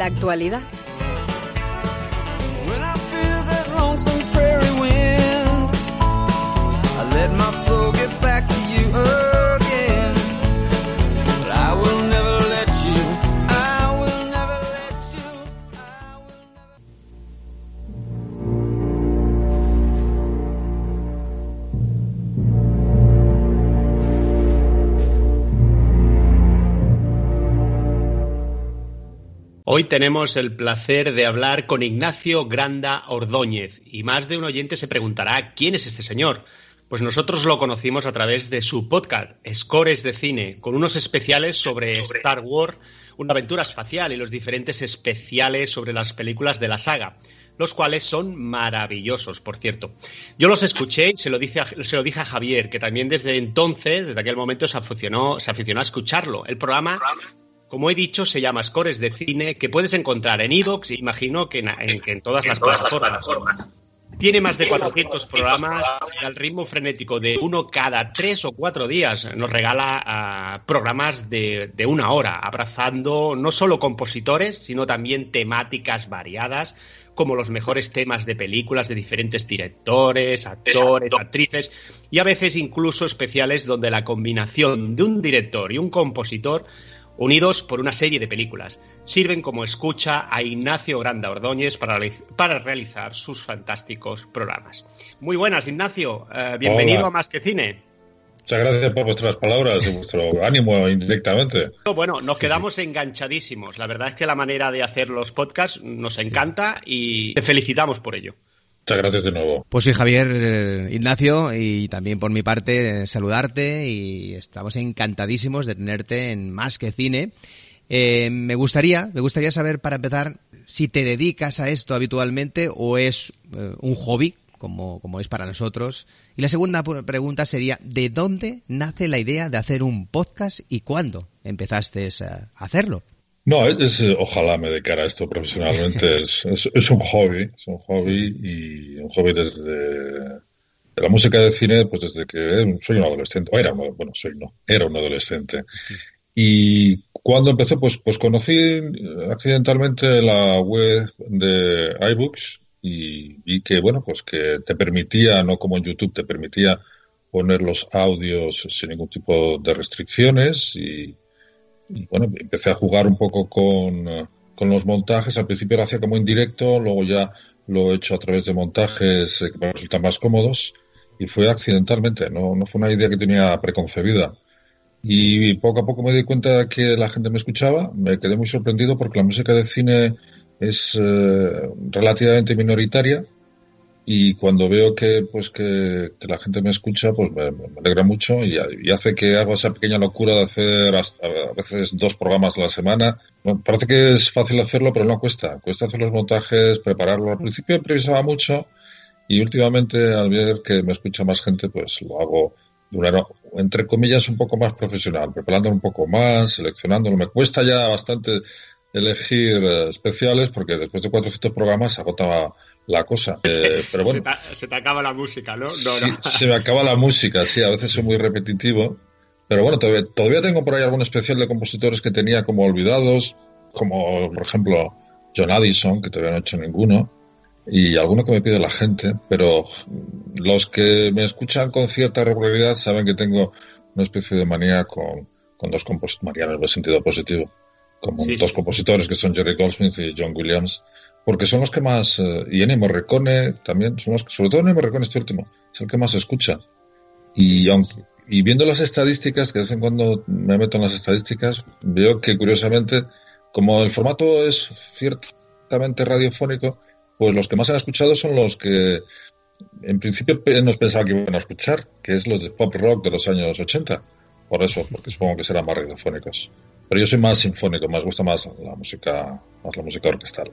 La actualidad. Hoy tenemos el placer de hablar con Ignacio Granda Ordóñez y más de un oyente se preguntará quién es este señor. Pues nosotros lo conocimos a través de su podcast, Scores de Cine, con unos especiales sobre Star Wars, una aventura espacial y los diferentes especiales sobre las películas de la saga, los cuales son maravillosos, por cierto. Yo los escuché y se lo, dije a, se lo dije a Javier, que también desde entonces, desde aquel momento, se aficionó, se aficionó a escucharlo. El programa como he dicho, se llama Scores de Cine, que puedes encontrar en Evox, imagino que en, en, que en todas las plataformas. Tiene más de 400 programas y al ritmo frenético de uno cada tres o cuatro días nos regala uh, programas de, de, una hora, abrazando no solo compositores, sino también temáticas variadas, como los mejores temas de películas de diferentes directores, actores, actrices, y a veces incluso especiales donde la combinación de un director y un compositor unidos por una serie de películas. Sirven como escucha a Ignacio Granda Ordóñez para, para realizar sus fantásticos programas. Muy buenas, Ignacio. Uh, bienvenido Hola. a Más que Cine. Muchas gracias por vuestras palabras y vuestro <laughs> ánimo indirectamente. Bueno, nos sí, quedamos sí. enganchadísimos. La verdad es que la manera de hacer los podcasts nos sí. encanta y te felicitamos por ello. Muchas gracias de nuevo. Pues sí, Javier, eh, Ignacio, y también por mi parte eh, saludarte y estamos encantadísimos de tenerte en Más que Cine. Eh, me gustaría, me gustaría saber para empezar si te dedicas a esto habitualmente o es un hobby, como, como es para nosotros. Y la segunda pregunta sería, ¿de dónde nace la idea de hacer un podcast y cuándo empezaste a hacerlo? No, es, ojalá me dedicara a esto profesionalmente. <laughs> es, es, es, un hobby, es un hobby y un hobby desde de la música de cine, pues desde que soy un adolescente, o era bueno, soy no, era un adolescente. Y cuando empecé, pues, pues conocí accidentalmente la web de iBooks y vi que, bueno, pues que te permitía, no como en YouTube, te permitía poner los audios sin ningún tipo de restricciones y, y bueno, empecé a jugar un poco con, con, los montajes. Al principio lo hacía como en directo, luego ya lo he hecho a través de montajes que me resultan más cómodos y fue accidentalmente, no, no fue una idea que tenía preconcebida. Y poco a poco me di cuenta que la gente me escuchaba, me quedé muy sorprendido porque la música de cine es eh, relativamente minoritaria y cuando veo que pues que, que, la gente me escucha pues me, me alegra mucho y, y, hace que hago esa pequeña locura de hacer a veces dos programas a la semana. Bueno, parece que es fácil hacerlo pero no cuesta. Cuesta hacer los montajes prepararlo. Al principio improvisaba mucho y últimamente al ver que me escucha más gente pues lo hago de una entre comillas un poco más profesional preparándolo un poco más seleccionándolo. Me cuesta ya bastante elegir especiales porque después de 400 programas agotaba la cosa. Eh, pero bueno. Se te, se te, acaba la música, ¿no? no, sí, no. <laughs> Se me acaba la música, sí, a veces soy muy repetitivo. Pero bueno, todavía, todavía, tengo por ahí algún especial de compositores que tenía como olvidados, como por ejemplo John Addison, que todavía no he hecho ninguno, y alguno que me pide la gente, pero los que me escuchan con cierta regularidad saben que tengo una especie de manía con, con dos compositores, manía en el sentido positivo, como sí, dos sí. compositores que son Jerry Goldsmith y John Williams, porque son los que más, eh, y Ennio Morricone también, son los, sobre todo Ennio Morricone este último, es el que más escucha. Y, aunque, y viendo las estadísticas, que de vez en cuando me meto en las estadísticas, veo que curiosamente, como el formato es ciertamente radiofónico, pues los que más han escuchado son los que en principio nos pensaba que iban a escuchar, que es los de pop rock de los años 80. Por eso, porque supongo que serán más radiofónicos. Pero yo soy más sinfónico, me gusta más la música, más la música orquestal.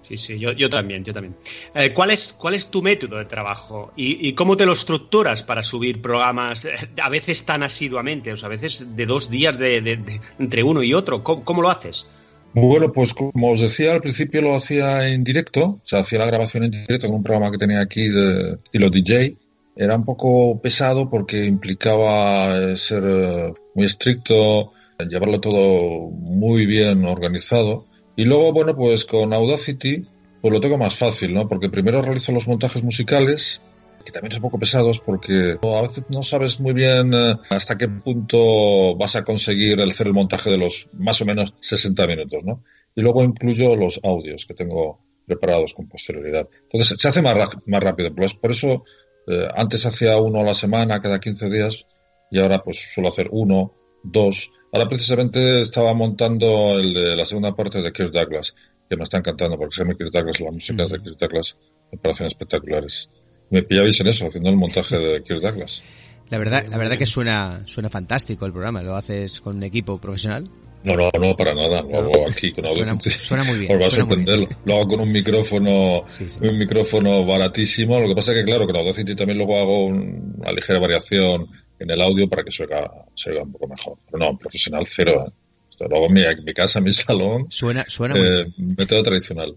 Sí, sí, yo, yo también, yo también. Eh, ¿cuál, es, ¿Cuál es tu método de trabajo ¿Y, y, cómo te lo estructuras para subir programas eh, a veces tan asiduamente, o sea, a veces de dos días de, entre uno y otro? ¿Cómo, ¿Cómo, lo haces? Bueno, pues como os decía, al principio lo hacía en directo, o sea, hacía la grabación en directo con un programa que tenía aquí de estilo DJ. Era un poco pesado porque implicaba ser muy estricto, llevarlo todo muy bien organizado Y luego, bueno, pues con Audacity, pues lo tengo más fácil, ¿no? Porque primero realizo los montajes musicales, que también son un poco pesados porque a veces no sabes muy bien eh, hasta qué punto vas a conseguir hacer el montaje de los más o menos 60 minutos, ¿no? Y luego incluyo los audios que tengo preparados con posterioridad. Entonces se hace más, más rápido. Pues por eso eh, antes hacía uno a la semana, cada 15 días, y ahora pues suelo hacer uno, dos. Ahora precisamente estaba montando el de la segunda parte de Kirk Douglas, que me está encantando porque se llama Kirk Douglas, las músicas de Kirk Douglas me parecen espectaculares. Me pillabais en eso, haciendo el montaje de Kirk Douglas. La verdad, la verdad que suena, suena fantástico el programa. ¿Lo haces con un equipo profesional? No, no, no, para nada. Lo hago aquí con suena, suena muy bien. Os va a sorprender. Lo hago con un micrófono, Sí, sí. un micrófono baratísimo. Lo que pasa es que, claro, con Audacity también luego hago un- una ligera variación en el audio para que se oiga, se oiga un poco mejor. Pero no, profesional cero. ¿eh? En mi, en mi casa, en mi <laughs> salón. Suena, suena muy eh, bien. método tradicional.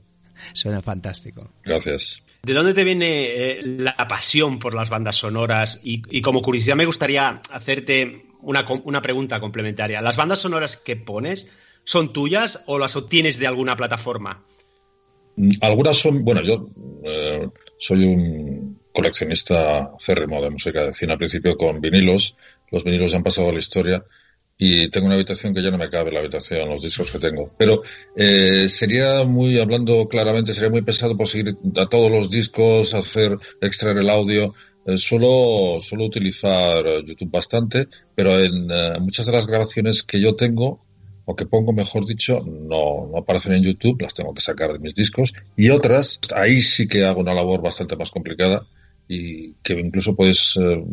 Suena fantástico. Gracias. ¿De dónde te viene eh, la pasión por las bandas sonoras? Y, y como curiosidad me gustaría hacerte una, una pregunta complementaria. ¿Las bandas sonoras que pones son tuyas o las obtienes de alguna plataforma? Mm, Algunas son, bueno, yo eh, soy un coleccionista férrimo de música de cine al principio con vinilos. Los vinilos ya han pasado a la historia y tengo una habitación que ya no me cabe la habitación, los discos que tengo. Pero eh, sería muy, hablando claramente, sería muy pesado por seguir a todos los discos, hacer, extraer el audio. Eh, suelo, suelo utilizar eh, YouTube bastante, pero en eh, muchas de las grabaciones que yo tengo, o que pongo, mejor dicho, no, no aparecen en YouTube, las tengo que sacar de mis discos. Y otras, ahí sí que hago una labor bastante más complicada y que incluso puedes eh,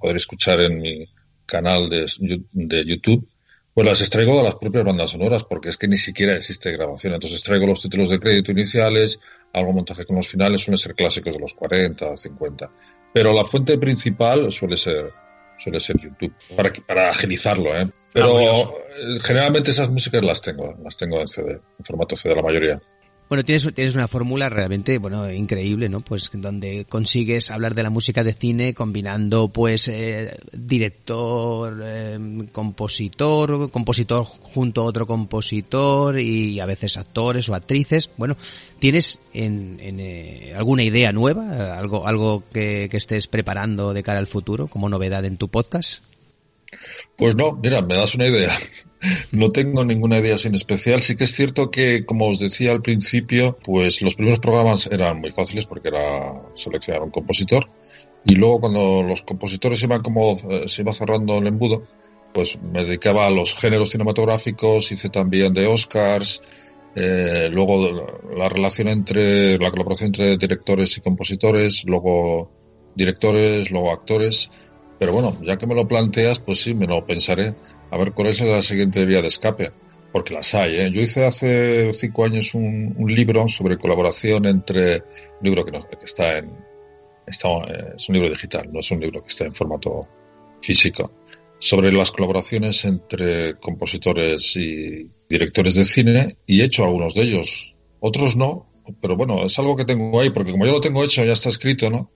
poder escuchar en mi canal de, de YouTube. Pues las extraigo de las propias bandas sonoras, porque es que ni siquiera existe grabación. Entonces traigo los títulos de crédito iniciales, algo montaje con los finales, suelen ser clásicos de los 40, 50. Pero la fuente principal suele ser, suele ser YouTube, para, para agilizarlo, ¿eh? Pero curioso. eh, generalmente esas músicas las tengo, las tengo en CD, en formato CD la mayoría. Bueno, tienes, tienes una fórmula realmente, bueno, increíble, ¿no? Pues donde consigues hablar de la música de cine combinando, pues, eh, director, eh, compositor, compositor junto a otro compositor y a veces actores o actrices. Bueno, ¿tienes en, en, eh, alguna idea nueva, algo, algo que estés preparando de cara al futuro como novedad en tu podcast? Pues no, mira, me das una idea. No tengo ninguna idea sin especial. Sí que es cierto que, como os decía al principio, pues los primeros programas eran muy fáciles porque era seleccionar un compositor. Y luego cuando los compositores iban como, eh, se iba cerrando el embudo, pues me dedicaba a los géneros cinematográficos, hice también de Oscars, eh, luego la relación entre, la colaboración entre directores y compositores, luego directores, luego actores. Pero bueno, ya que me lo planteas, pues sí, me lo pensaré. A ver cuál es la siguiente vía de escape. Porque las hay, ¿eh? Yo hice hace cinco años un, libro sobre colaboración entre, un libro que, no, que está en, está, eh, es un libro digital, no es un libro que está en formato físico, sobre las colaboraciones entre compositores y directores de cine y he hecho algunos de ellos. Otros no, pero bueno, es algo que tengo ahí, porque como yo lo tengo hecho, ya está escrito, ¿no?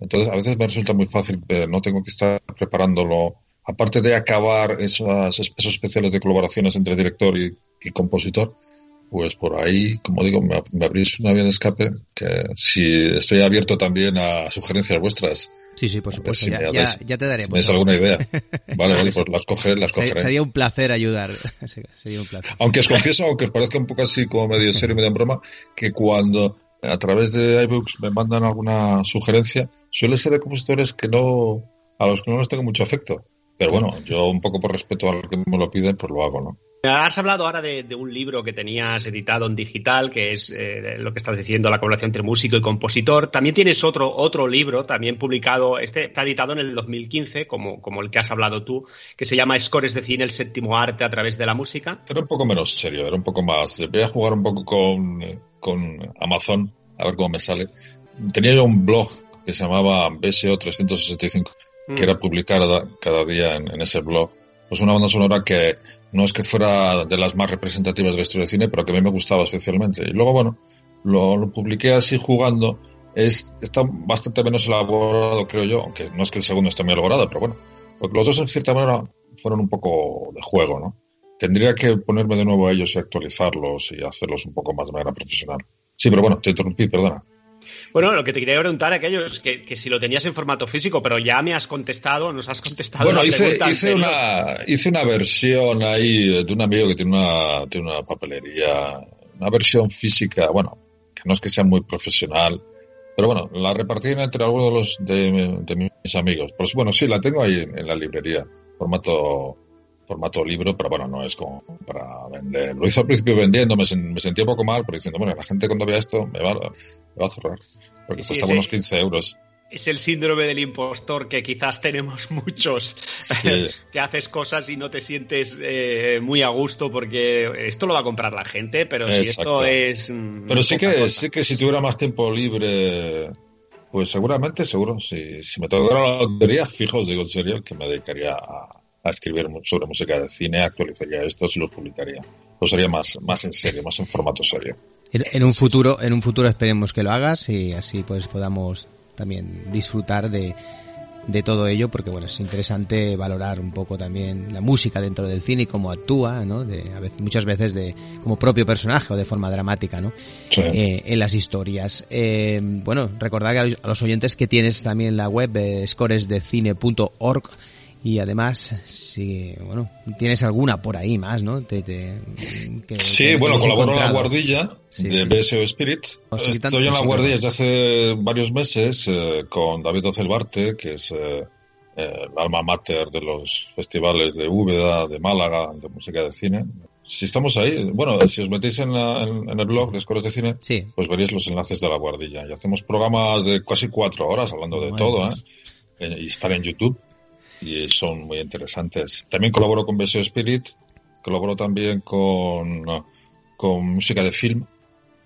Entonces a veces me resulta muy fácil, no tengo que estar preparándolo. Aparte de acabar esas, esos especiales de colaboraciones entre director y, y compositor, pues por ahí, como digo, me, me abrís una vía de escape que si estoy abierto también a sugerencias vuestras. Sí, sí, por supuesto. si ya, me ya, dais- ya te si daremos. me dais alguna idea. Vale, vale, <laughs> pues las cogeré, las Sería- cogeré. Sería un placer ayudar. <laughs> Sería un placer. Aunque os <laughs> confieso, aunque os parezca un poco así como medio serio y medio en broma, que cuando a través de iBooks me mandan alguna sugerencia, suele ser de compositores que no, a los que no les tengo mucho afecto. Pero bueno, yo un poco por respeto a los que me lo piden, pues lo hago, ¿no? Has hablado ahora de, un libro que tenías editado en digital, que es eh, lo que estás diciendo, la colaboración entre músico y compositor. También tienes otro, otro libro, también publicado, este está editado en el 2015, como, como el que has hablado tú, que se llama Scores de cine, el séptimo arte a través de la música. Era un poco menos serio, era un poco más. Voy a jugar un poco con, con Amazon, a ver cómo me sale. Tenía yo un blog que se llamaba BSO365 mm. que era mm. publicar cada día en, en, ese blog, pues una banda sonora que no es que fuera de las más representativas de la historia del cine, pero que a mí me gustaba especialmente. Y luego, bueno, lo, lo publiqué así jugando. Es, está bastante menos elaborado, creo yo, aunque no es que el segundo esté muy elaborado, pero bueno, porque los dos en cierta manera fueron un poco de juego, ¿no? Tendría que ponerme de nuevo a ellos y actualizarlos y hacerlos un poco más de manera profesional. Sí, pero bueno, te interrumpí, perdona. Bueno, lo que te quería preguntar aquello es que, que si lo tenías en formato físico, pero ya me has contestado, nos has contestado. Bueno, hice, una, hice una versión ahí de un amigo que tiene una, tiene una papelería, una versión física, bueno, que no es que sea muy profesional, pero bueno, la repartí entre algunos de, los, de, de mis amigos. Pues bueno, sí, la tengo ahí en, en la librería, formato formato libro, pero bueno, no es como para vender. Lo hice al principio vendiendo, me, me sentía un poco mal, pero diciendo, bueno, la gente cuando vea esto me va, me va a cerrar, porque Sí, cuesta sí. unos 15 euros. Es el síndrome del impostor que quizás tenemos <laughs> muchos, Sí. <laughs> que haces cosas y no te sientes eh, muy a gusto porque esto lo va a comprar la gente, pero si esto es... mm, Pero sí que, cosa. sí que si tuviera más tiempo libre, pues seguramente, seguro, si, si me tocara la lotería, <laughs> fijo, os digo en serio, que me dedicaría a, a escribir sobre música de cine, actualizaría estos y los publicaría. Lo sería más, más en serio, más en formato serio. En, en un futuro, en un futuro esperemos que lo hagas y así pues podamos también disfrutar de, de todo ello, porque bueno, es interesante valorar un poco también la música dentro del cine y cómo actúa, ¿no? De, a veces, muchas veces de, como propio personaje o de forma dramática, ¿no? Sí. Eh, en las historias. Eh, bueno, recordar a los- a los oyentes que tienes también la web eh, scoresdecine.org y además, si, bueno, tienes alguna por ahí más, ¿no? Te- te- que- Sí, que bueno, colaboro en la guardilla Sí, de. BSO Spirit. Estoy en la guardilla desde hace varios meses eh, con David Ocelbarte, que es eh, eh, el alma mater de los festivales de Úbeda, de Málaga, de música de cine. Si estamos ahí, bueno, si os metéis en, la- en- en el blog de Escuelas de Cine, Sí. pues veréis los enlaces de la guardilla. Y hacemos programas de casi cuatro horas hablando de todo. ¿eh? Eh, Y están en YouTube y son muy interesantes. También colaboro con BSO Spirit, colaboro también con, con música de film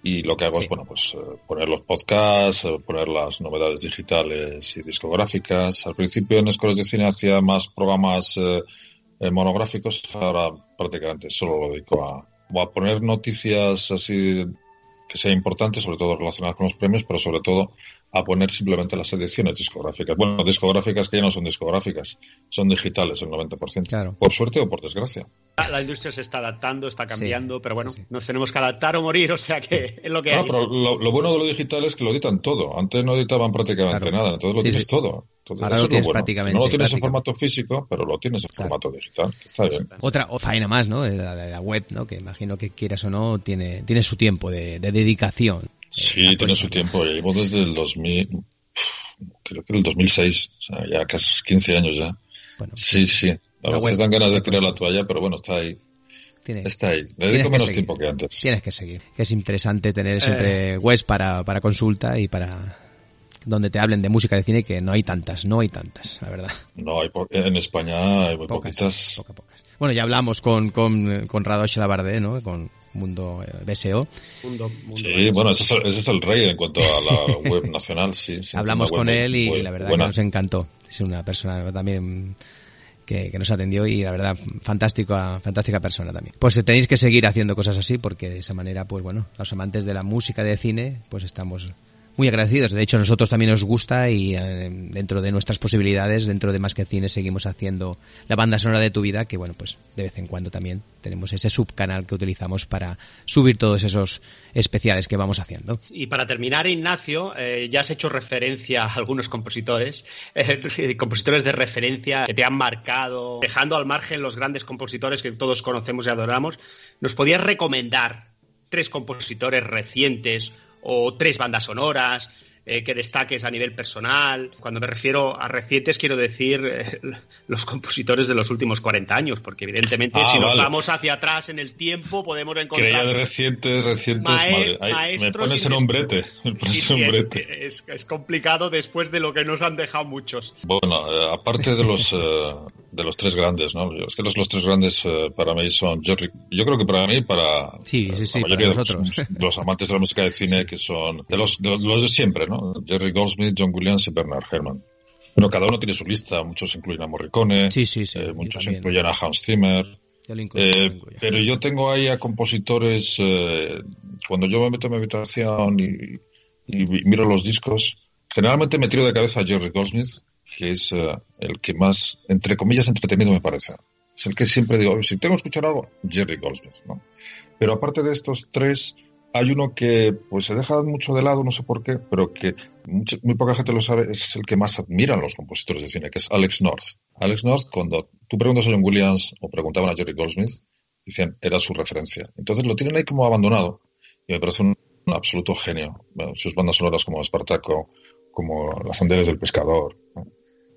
y lo que hago es, bueno, pues eh, poner los podcasts, eh, poner las novedades digitales y discográficas. Al principio en Escuelas de Cine hacía más programas eh, eh, monográficos, ahora prácticamente solo lo dedico a, a poner noticias así que sean importantes, sobre todo relacionadas con los premios, pero sobre todo a poner simplemente las ediciones discográficas. Bueno, discográficas que ya no son discográficas, son digitales el 90%. Claro. Por suerte o por desgracia. La- La industria se está adaptando, está cambiando, pero bueno, nos tenemos que adaptar o morir, o sea que <laughs> es lo que No, hay. pero lo, lo bueno de lo digital es que lo editan todo. Antes no editaban prácticamente nada, entonces lo Sí, tienes sí. todo. Entonces, Ahora lo es tienes bueno. prácticamente, No lo tienes en formato físico, pero lo tienes en formato digital. Está bien. Otra o faena más, ¿no? La, la- la web, ¿no? Que imagino que quieras o no, tiene, tiene su tiempo de, de dedicación. Sí, tiene su tiempo. Ya llevo desde el 2000, creo que el 2006, o sea, ya casi 15 años ya. sí, sí. A veces web- dan ganas de tirar la toalla, pero bueno, está ahí. Tiene- Está ahí. Le tienes dedico que menos seguir. tiempo que antes. Tienes que seguir. Que es interesante Eh. tener siempre webs para, para consulta y para donde te hablen de música de cine, que no hay tantas, no hay tantas, la verdad. No, hay po- en España hay muy poquitas. Bueno, ya hablamos con, con, con Radosh Labardé, ¿no? Con Mundo eh, BSO. Sí, bueno, ese es, el, ese es el rey en cuanto a la <laughs> web nacional, sí. sí, Hablamos con web él y la verdad buena. que nos encantó. Es una persona también que, que nos atendió y la verdad fantástica, fantástica persona también. Pues eh, tenéis que seguir haciendo cosas así porque de esa manera, pues bueno, los amantes de la música de cine, pues estamos muy agradecidos. De hecho, a nosotros también nos gusta y eh, dentro de nuestras posibilidades, dentro de Más que Cine, seguimos haciendo la banda sonora de tu vida, que bueno, pues de vez en cuando también tenemos ese subcanal que utilizamos para subir todos esos especiales que vamos haciendo. Y para terminar, Ignacio, eh, ya has hecho referencia a algunos compositores, eh, <laughs> compositores de referencia que te han marcado, dejando al margen los grandes compositores que todos conocemos y adoramos. ¿Nos podías recomendar tres compositores recientes o tres bandas sonoras eh, que destaques a nivel personal? Cuando me refiero a recientes, quiero decir eh, los compositores de los últimos 40 años, porque evidentemente Ah, si nos vamos hacia atrás en el tiempo podemos encontrar... Creía de recientes, recientes, Mae- madre. Ay, me pones en un brete. Me pones Sí, en sí, un es, brete. es- es complicado después de lo que nos han dejado muchos. Bueno, eh, aparte de los de los tres grandes, ¿no? Es que los, los tres grandes eh, para mí son Jerry. Yo creo que para mí, para Sí, sí, sí, la mayoría de <laughs> los, amantes de la música de cine, que son de los, de los de siempre, ¿no? Jerry Goldsmith, John Williams y Bernard Herrmann. Bueno, cada uno tiene su lista. Muchos incluyen a Morricone, eh, muchos incluyen a Hans Zimmer. Yo incluyo, Eh, pero yo tengo ahí a compositores, eh, cuando yo me meto en mi habitación y, y miro los discos, generalmente me tiro de cabeza a Jerry Goldsmith, que es eh, el que más, entre comillas, entretenido me parece. Es el que siempre digo, si tengo que escuchar algo, Jerry Goldsmith, ¿no? Pero aparte de estos tres, hay uno que pues se deja mucho de lado, no sé por qué, pero que muy poca gente lo sabe, es el que más admiran los compositores de cine, que es Alex North. Alex North, cuando tú preguntas a John Williams o preguntaban a Jerry Goldsmith, dicen, era su referencia. Entonces lo tienen ahí como abandonado y me parece un, absoluto genio. Sus bandas sonoras como Espartaco, como Las Anderes del Pescador.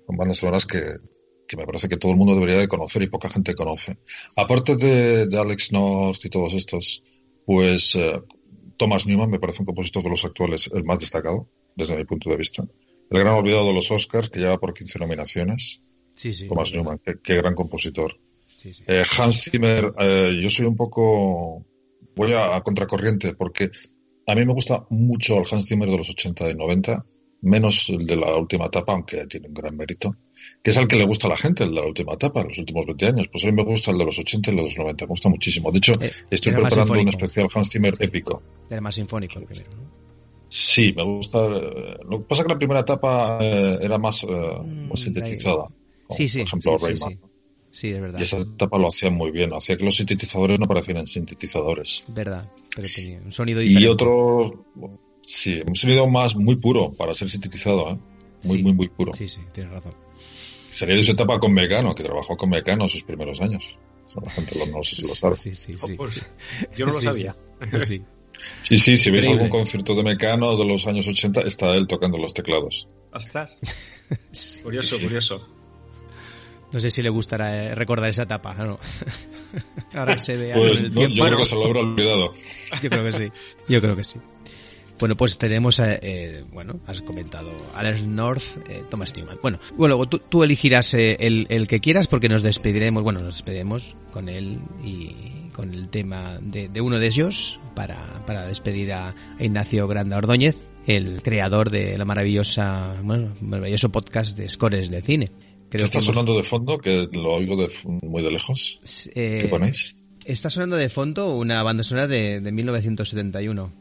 Son bandas sonoras que, que me parece que todo el mundo debería de conocer y poca gente conoce. Aparte de, de Alex North y todos estos, pues eh, Thomas Newman me parece un compositor de los actuales el más destacado, desde mi punto de vista. El gran olvidado de los Oscars, que lleva por 15 nominaciones. Sí, sí. Thomas. Newman, qué, qué gran compositor. Sí, sí. Eh, Hans Zimmer, eh, yo soy un poco, voy a, a contracorriente porque a mí me gusta mucho el Hans Zimmer de los 80 y 90, menos el de la última etapa, aunque tiene un gran mérito, que es al que le gusta a la gente, el de la última etapa, los últimos 20 años. Pues a mí me gusta el de los 80 y el de los 90, me gusta muchísimo. De hecho, estoy Eh, más preparando un especial Hans Zimmer épico. Era más sinfónico el primero, ¿no? Sí, me gusta. eh, Lo que pasa es que la primera etapa eh, era más, eh, más sintetizada. como, Mm, Sí, sí. Por ejemplo, sí, sí, Rayman. sí. Es verdad. Y esa etapa lo hacían muy bien. Hacía que los sintetizadores no parecieran sintetizadores. Verdad. Pero tenía un sonido Y diferente. otro, sí, un sonido más muy puro para ser sintetizado, ¿eh? Muy, Sí. muy, muy puro. Sí, sí, tienes razón. Sería de esa etapa con Mecano, que trabajó con Mecano en sus primeros años. La gente lo- no sé si lo sabe. Sí, sí, sí. Pues, <laughs> yo no lo Sí, sabía. sí. Sí. Sí, sí, si veis algún concierto de Mecano de los años 80, está él tocando los teclados. Ostras. <laughs> Curioso, sí. curioso. No sé si le gustará eh, recordar esa etapa, ¿no? <laughs> Ahora se ve Pues en el no, tiempo. yo creo que se lo habrá olvidado. Yo creo que sí. Yo creo que sí. Bueno, pues tenemos, eh, eh, bueno, has comentado Alex North, eh, Thomas Newman. Bueno, bueno tú, tú elegirás eh, el, el que quieras porque nos despediremos, bueno, nos despediremos con él y con el tema de, de uno de ellos para, para despedir a Ignacio Granda Ordóñez, el creador de la maravillosa, bueno, maravilloso podcast de Scores de Cine. ¿Qué Creo está que hemos- sonando de fondo? Que lo oigo de, muy de lejos. eh, ¿Qué ponéis? Está sonando de fondo una banda sonora de, de 1971.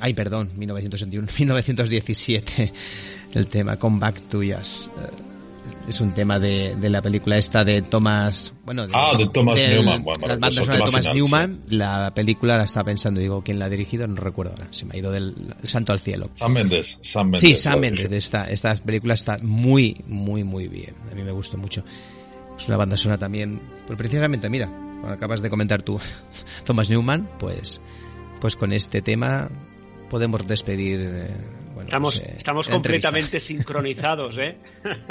Ay, perdón, 1971, 1917. <laughs> El tema Come Back to Us. Eh, Es un tema de, de la película esta de Thomas. Bueno, Ah, de Thomas Newman. Bueno, las bandas de Thomas final, Newman. La película la estaba pensando, digo, ¿quién la ha dirigido? No recuerdo ahora. Se me ha ido del santo al cielo. Sam Mendes. Sam Mendes. Sí, Sam Mendes. Esta, esta película está muy, muy, muy bien. A mí me gustó mucho. Es una banda sonora también. Pues precisamente, mira, acabas de comentar tú, <laughs> Thomas Newman, pues, pues con este tema podemos despedir. eh, bueno, Estamos, pues, eh, estamos completamente <laughs> sincronizados, ¿eh?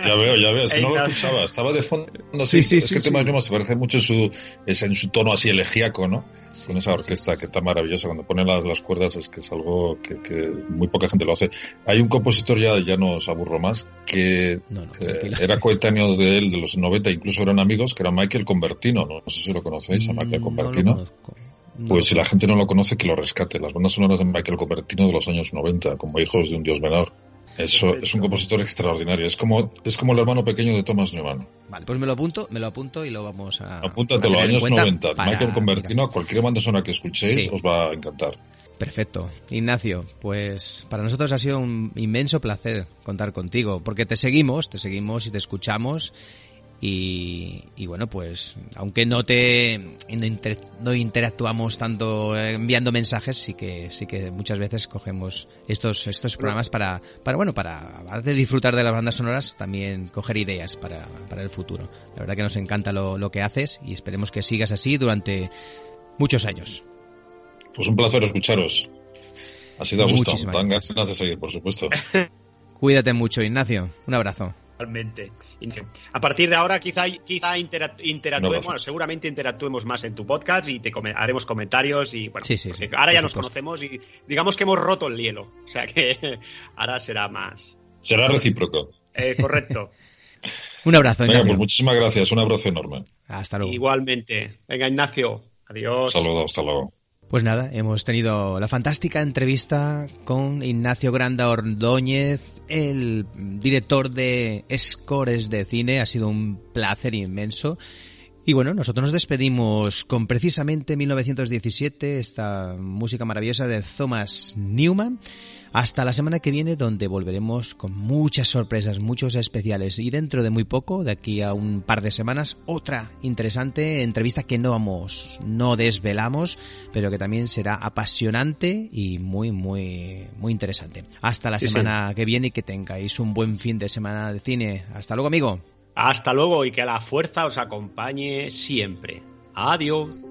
Ya veo, ya veo. Es que no lo escuchaba. Estaba de fondo. No, Sí, sí, sí, es sí, que sí. Thomas Newman se parece mucho en su, es en su tono así elegíaco, ¿no? Con esa orquesta que está maravillosa. Cuando pone las, las cuerdas es que es algo que, que muy poca gente lo hace. Hay un compositor, ya, ya no os aburro más, que eh, tranquilo. era coetáneo de él de los 90, incluso eran amigos, que era Michael Convertino. No, No sé si lo conocéis, a Michael Mm, Convertino. No Pues si la gente no lo conoce, que lo rescate. Las bandas sonoras de Michael Convertino de los años 90, como Hijos de un Dios menor. Eso es un compositor extraordinario. Es como, es como el hermano pequeño de Thomas Newman. Vale, pues me lo apunto, me lo apunto y lo vamos a. Apúntatelo, a años cuenta 90. para- Michael Convertino, cualquier banda sonora que escuchéis Sí. os va a encantar. Perfecto. Ignacio, pues para nosotros ha sido un inmenso placer contar contigo, porque te seguimos, te seguimos y te escuchamos. Y, y bueno, pues aunque no te no, inter- no interactuamos tanto eh, enviando mensajes, sí que sí que muchas veces cogemos estos estos programas para para bueno para de disfrutar de las bandas sonoras, también coger ideas para, para el futuro. La verdad que nos encanta lo, lo que haces y esperemos que sigas así durante muchos años. Pues un placer escucharos. Ha sido a gusto. Dan ganas de seguir, por supuesto. Cuídate mucho, Ignacio. Un abrazo. Totalmente. A partir de ahora quizá, quizá interactuemos, bueno, seguramente interactuemos más en tu podcast y te haremos comentarios y bueno, Sí, sí, ahora ya nos supuesto. conocemos y digamos que hemos roto el hielo, o sea que <laughs> ahora será más. Será recíproco. Eh, correcto. <laughs> Un abrazo, Venga, Ignacio. pues muchísimas gracias. Un abrazo enorme. Hasta luego. Igualmente. Venga, Ignacio. Adiós. Saludos, hasta luego. Pues nada, hemos tenido la fantástica entrevista con Ignacio Granda Ordóñez, el director de Scores de Cine. Ha sido un placer inmenso. Y bueno, nosotros nos despedimos con precisamente 1917, esta música maravillosa de Thomas Newman. Hasta la semana que viene, donde volveremos con muchas sorpresas, muchos especiales. Y dentro de muy poco, de aquí a un par de semanas, otra interesante entrevista que no vamos, no desvelamos, pero que también será apasionante y muy, muy, muy interesante. Hasta la Sí, semana que viene y que tengáis un buen fin de semana de cine. Hasta luego, amigo. Hasta luego y que la fuerza os acompañe siempre. Adiós.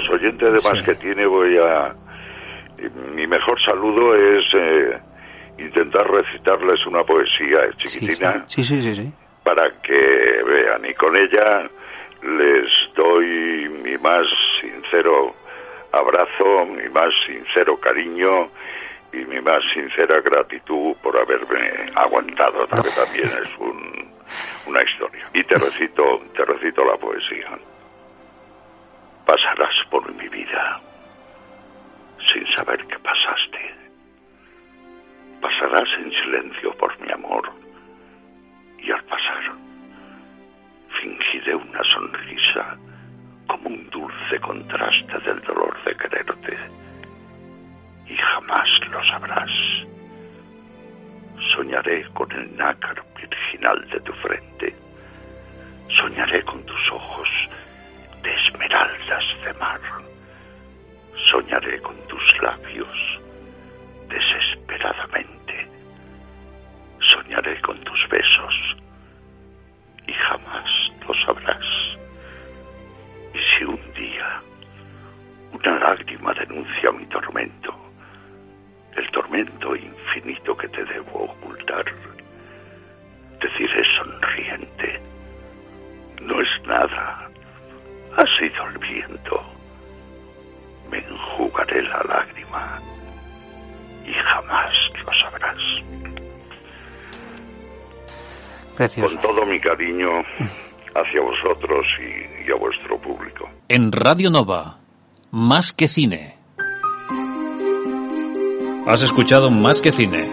Los oyentes de más que tiene voy a... Mi mejor saludo es eh, intentar recitarles una poesía chiquitina Sí, sí, sí, sí. para que vean y con ella les doy mi más sincero abrazo, mi más sincero cariño y mi más sincera gratitud por haberme aguantado, que también es un, una historia. Y te <laughs> recito, te recito la poesía. Pasarás por mi vida sin saber que pasaste. Pasarás en silencio por mi amor y al pasar fingiré una sonrisa como un dulce contraste del dolor de quererte y jamás lo sabrás. Soñaré con el nácar virginal de tu frente. Soñaré con tus ojos de esmeraldas de mar. Soñaré con tus labios desesperadamente. Soñaré con tus besos y jamás lo sabrás. Y si un día una lágrima denuncia mi tormento, el tormento infinito que te debo ocultar, te diré sonriente, no es nada, ha sido el viento, me enjugaré la lágrima y jamás lo sabrás. Precioso. Con todo mi cariño hacia vosotros y, y a vuestro público. En Radio Nova, Más que Cine. Has escuchado Más que Cine.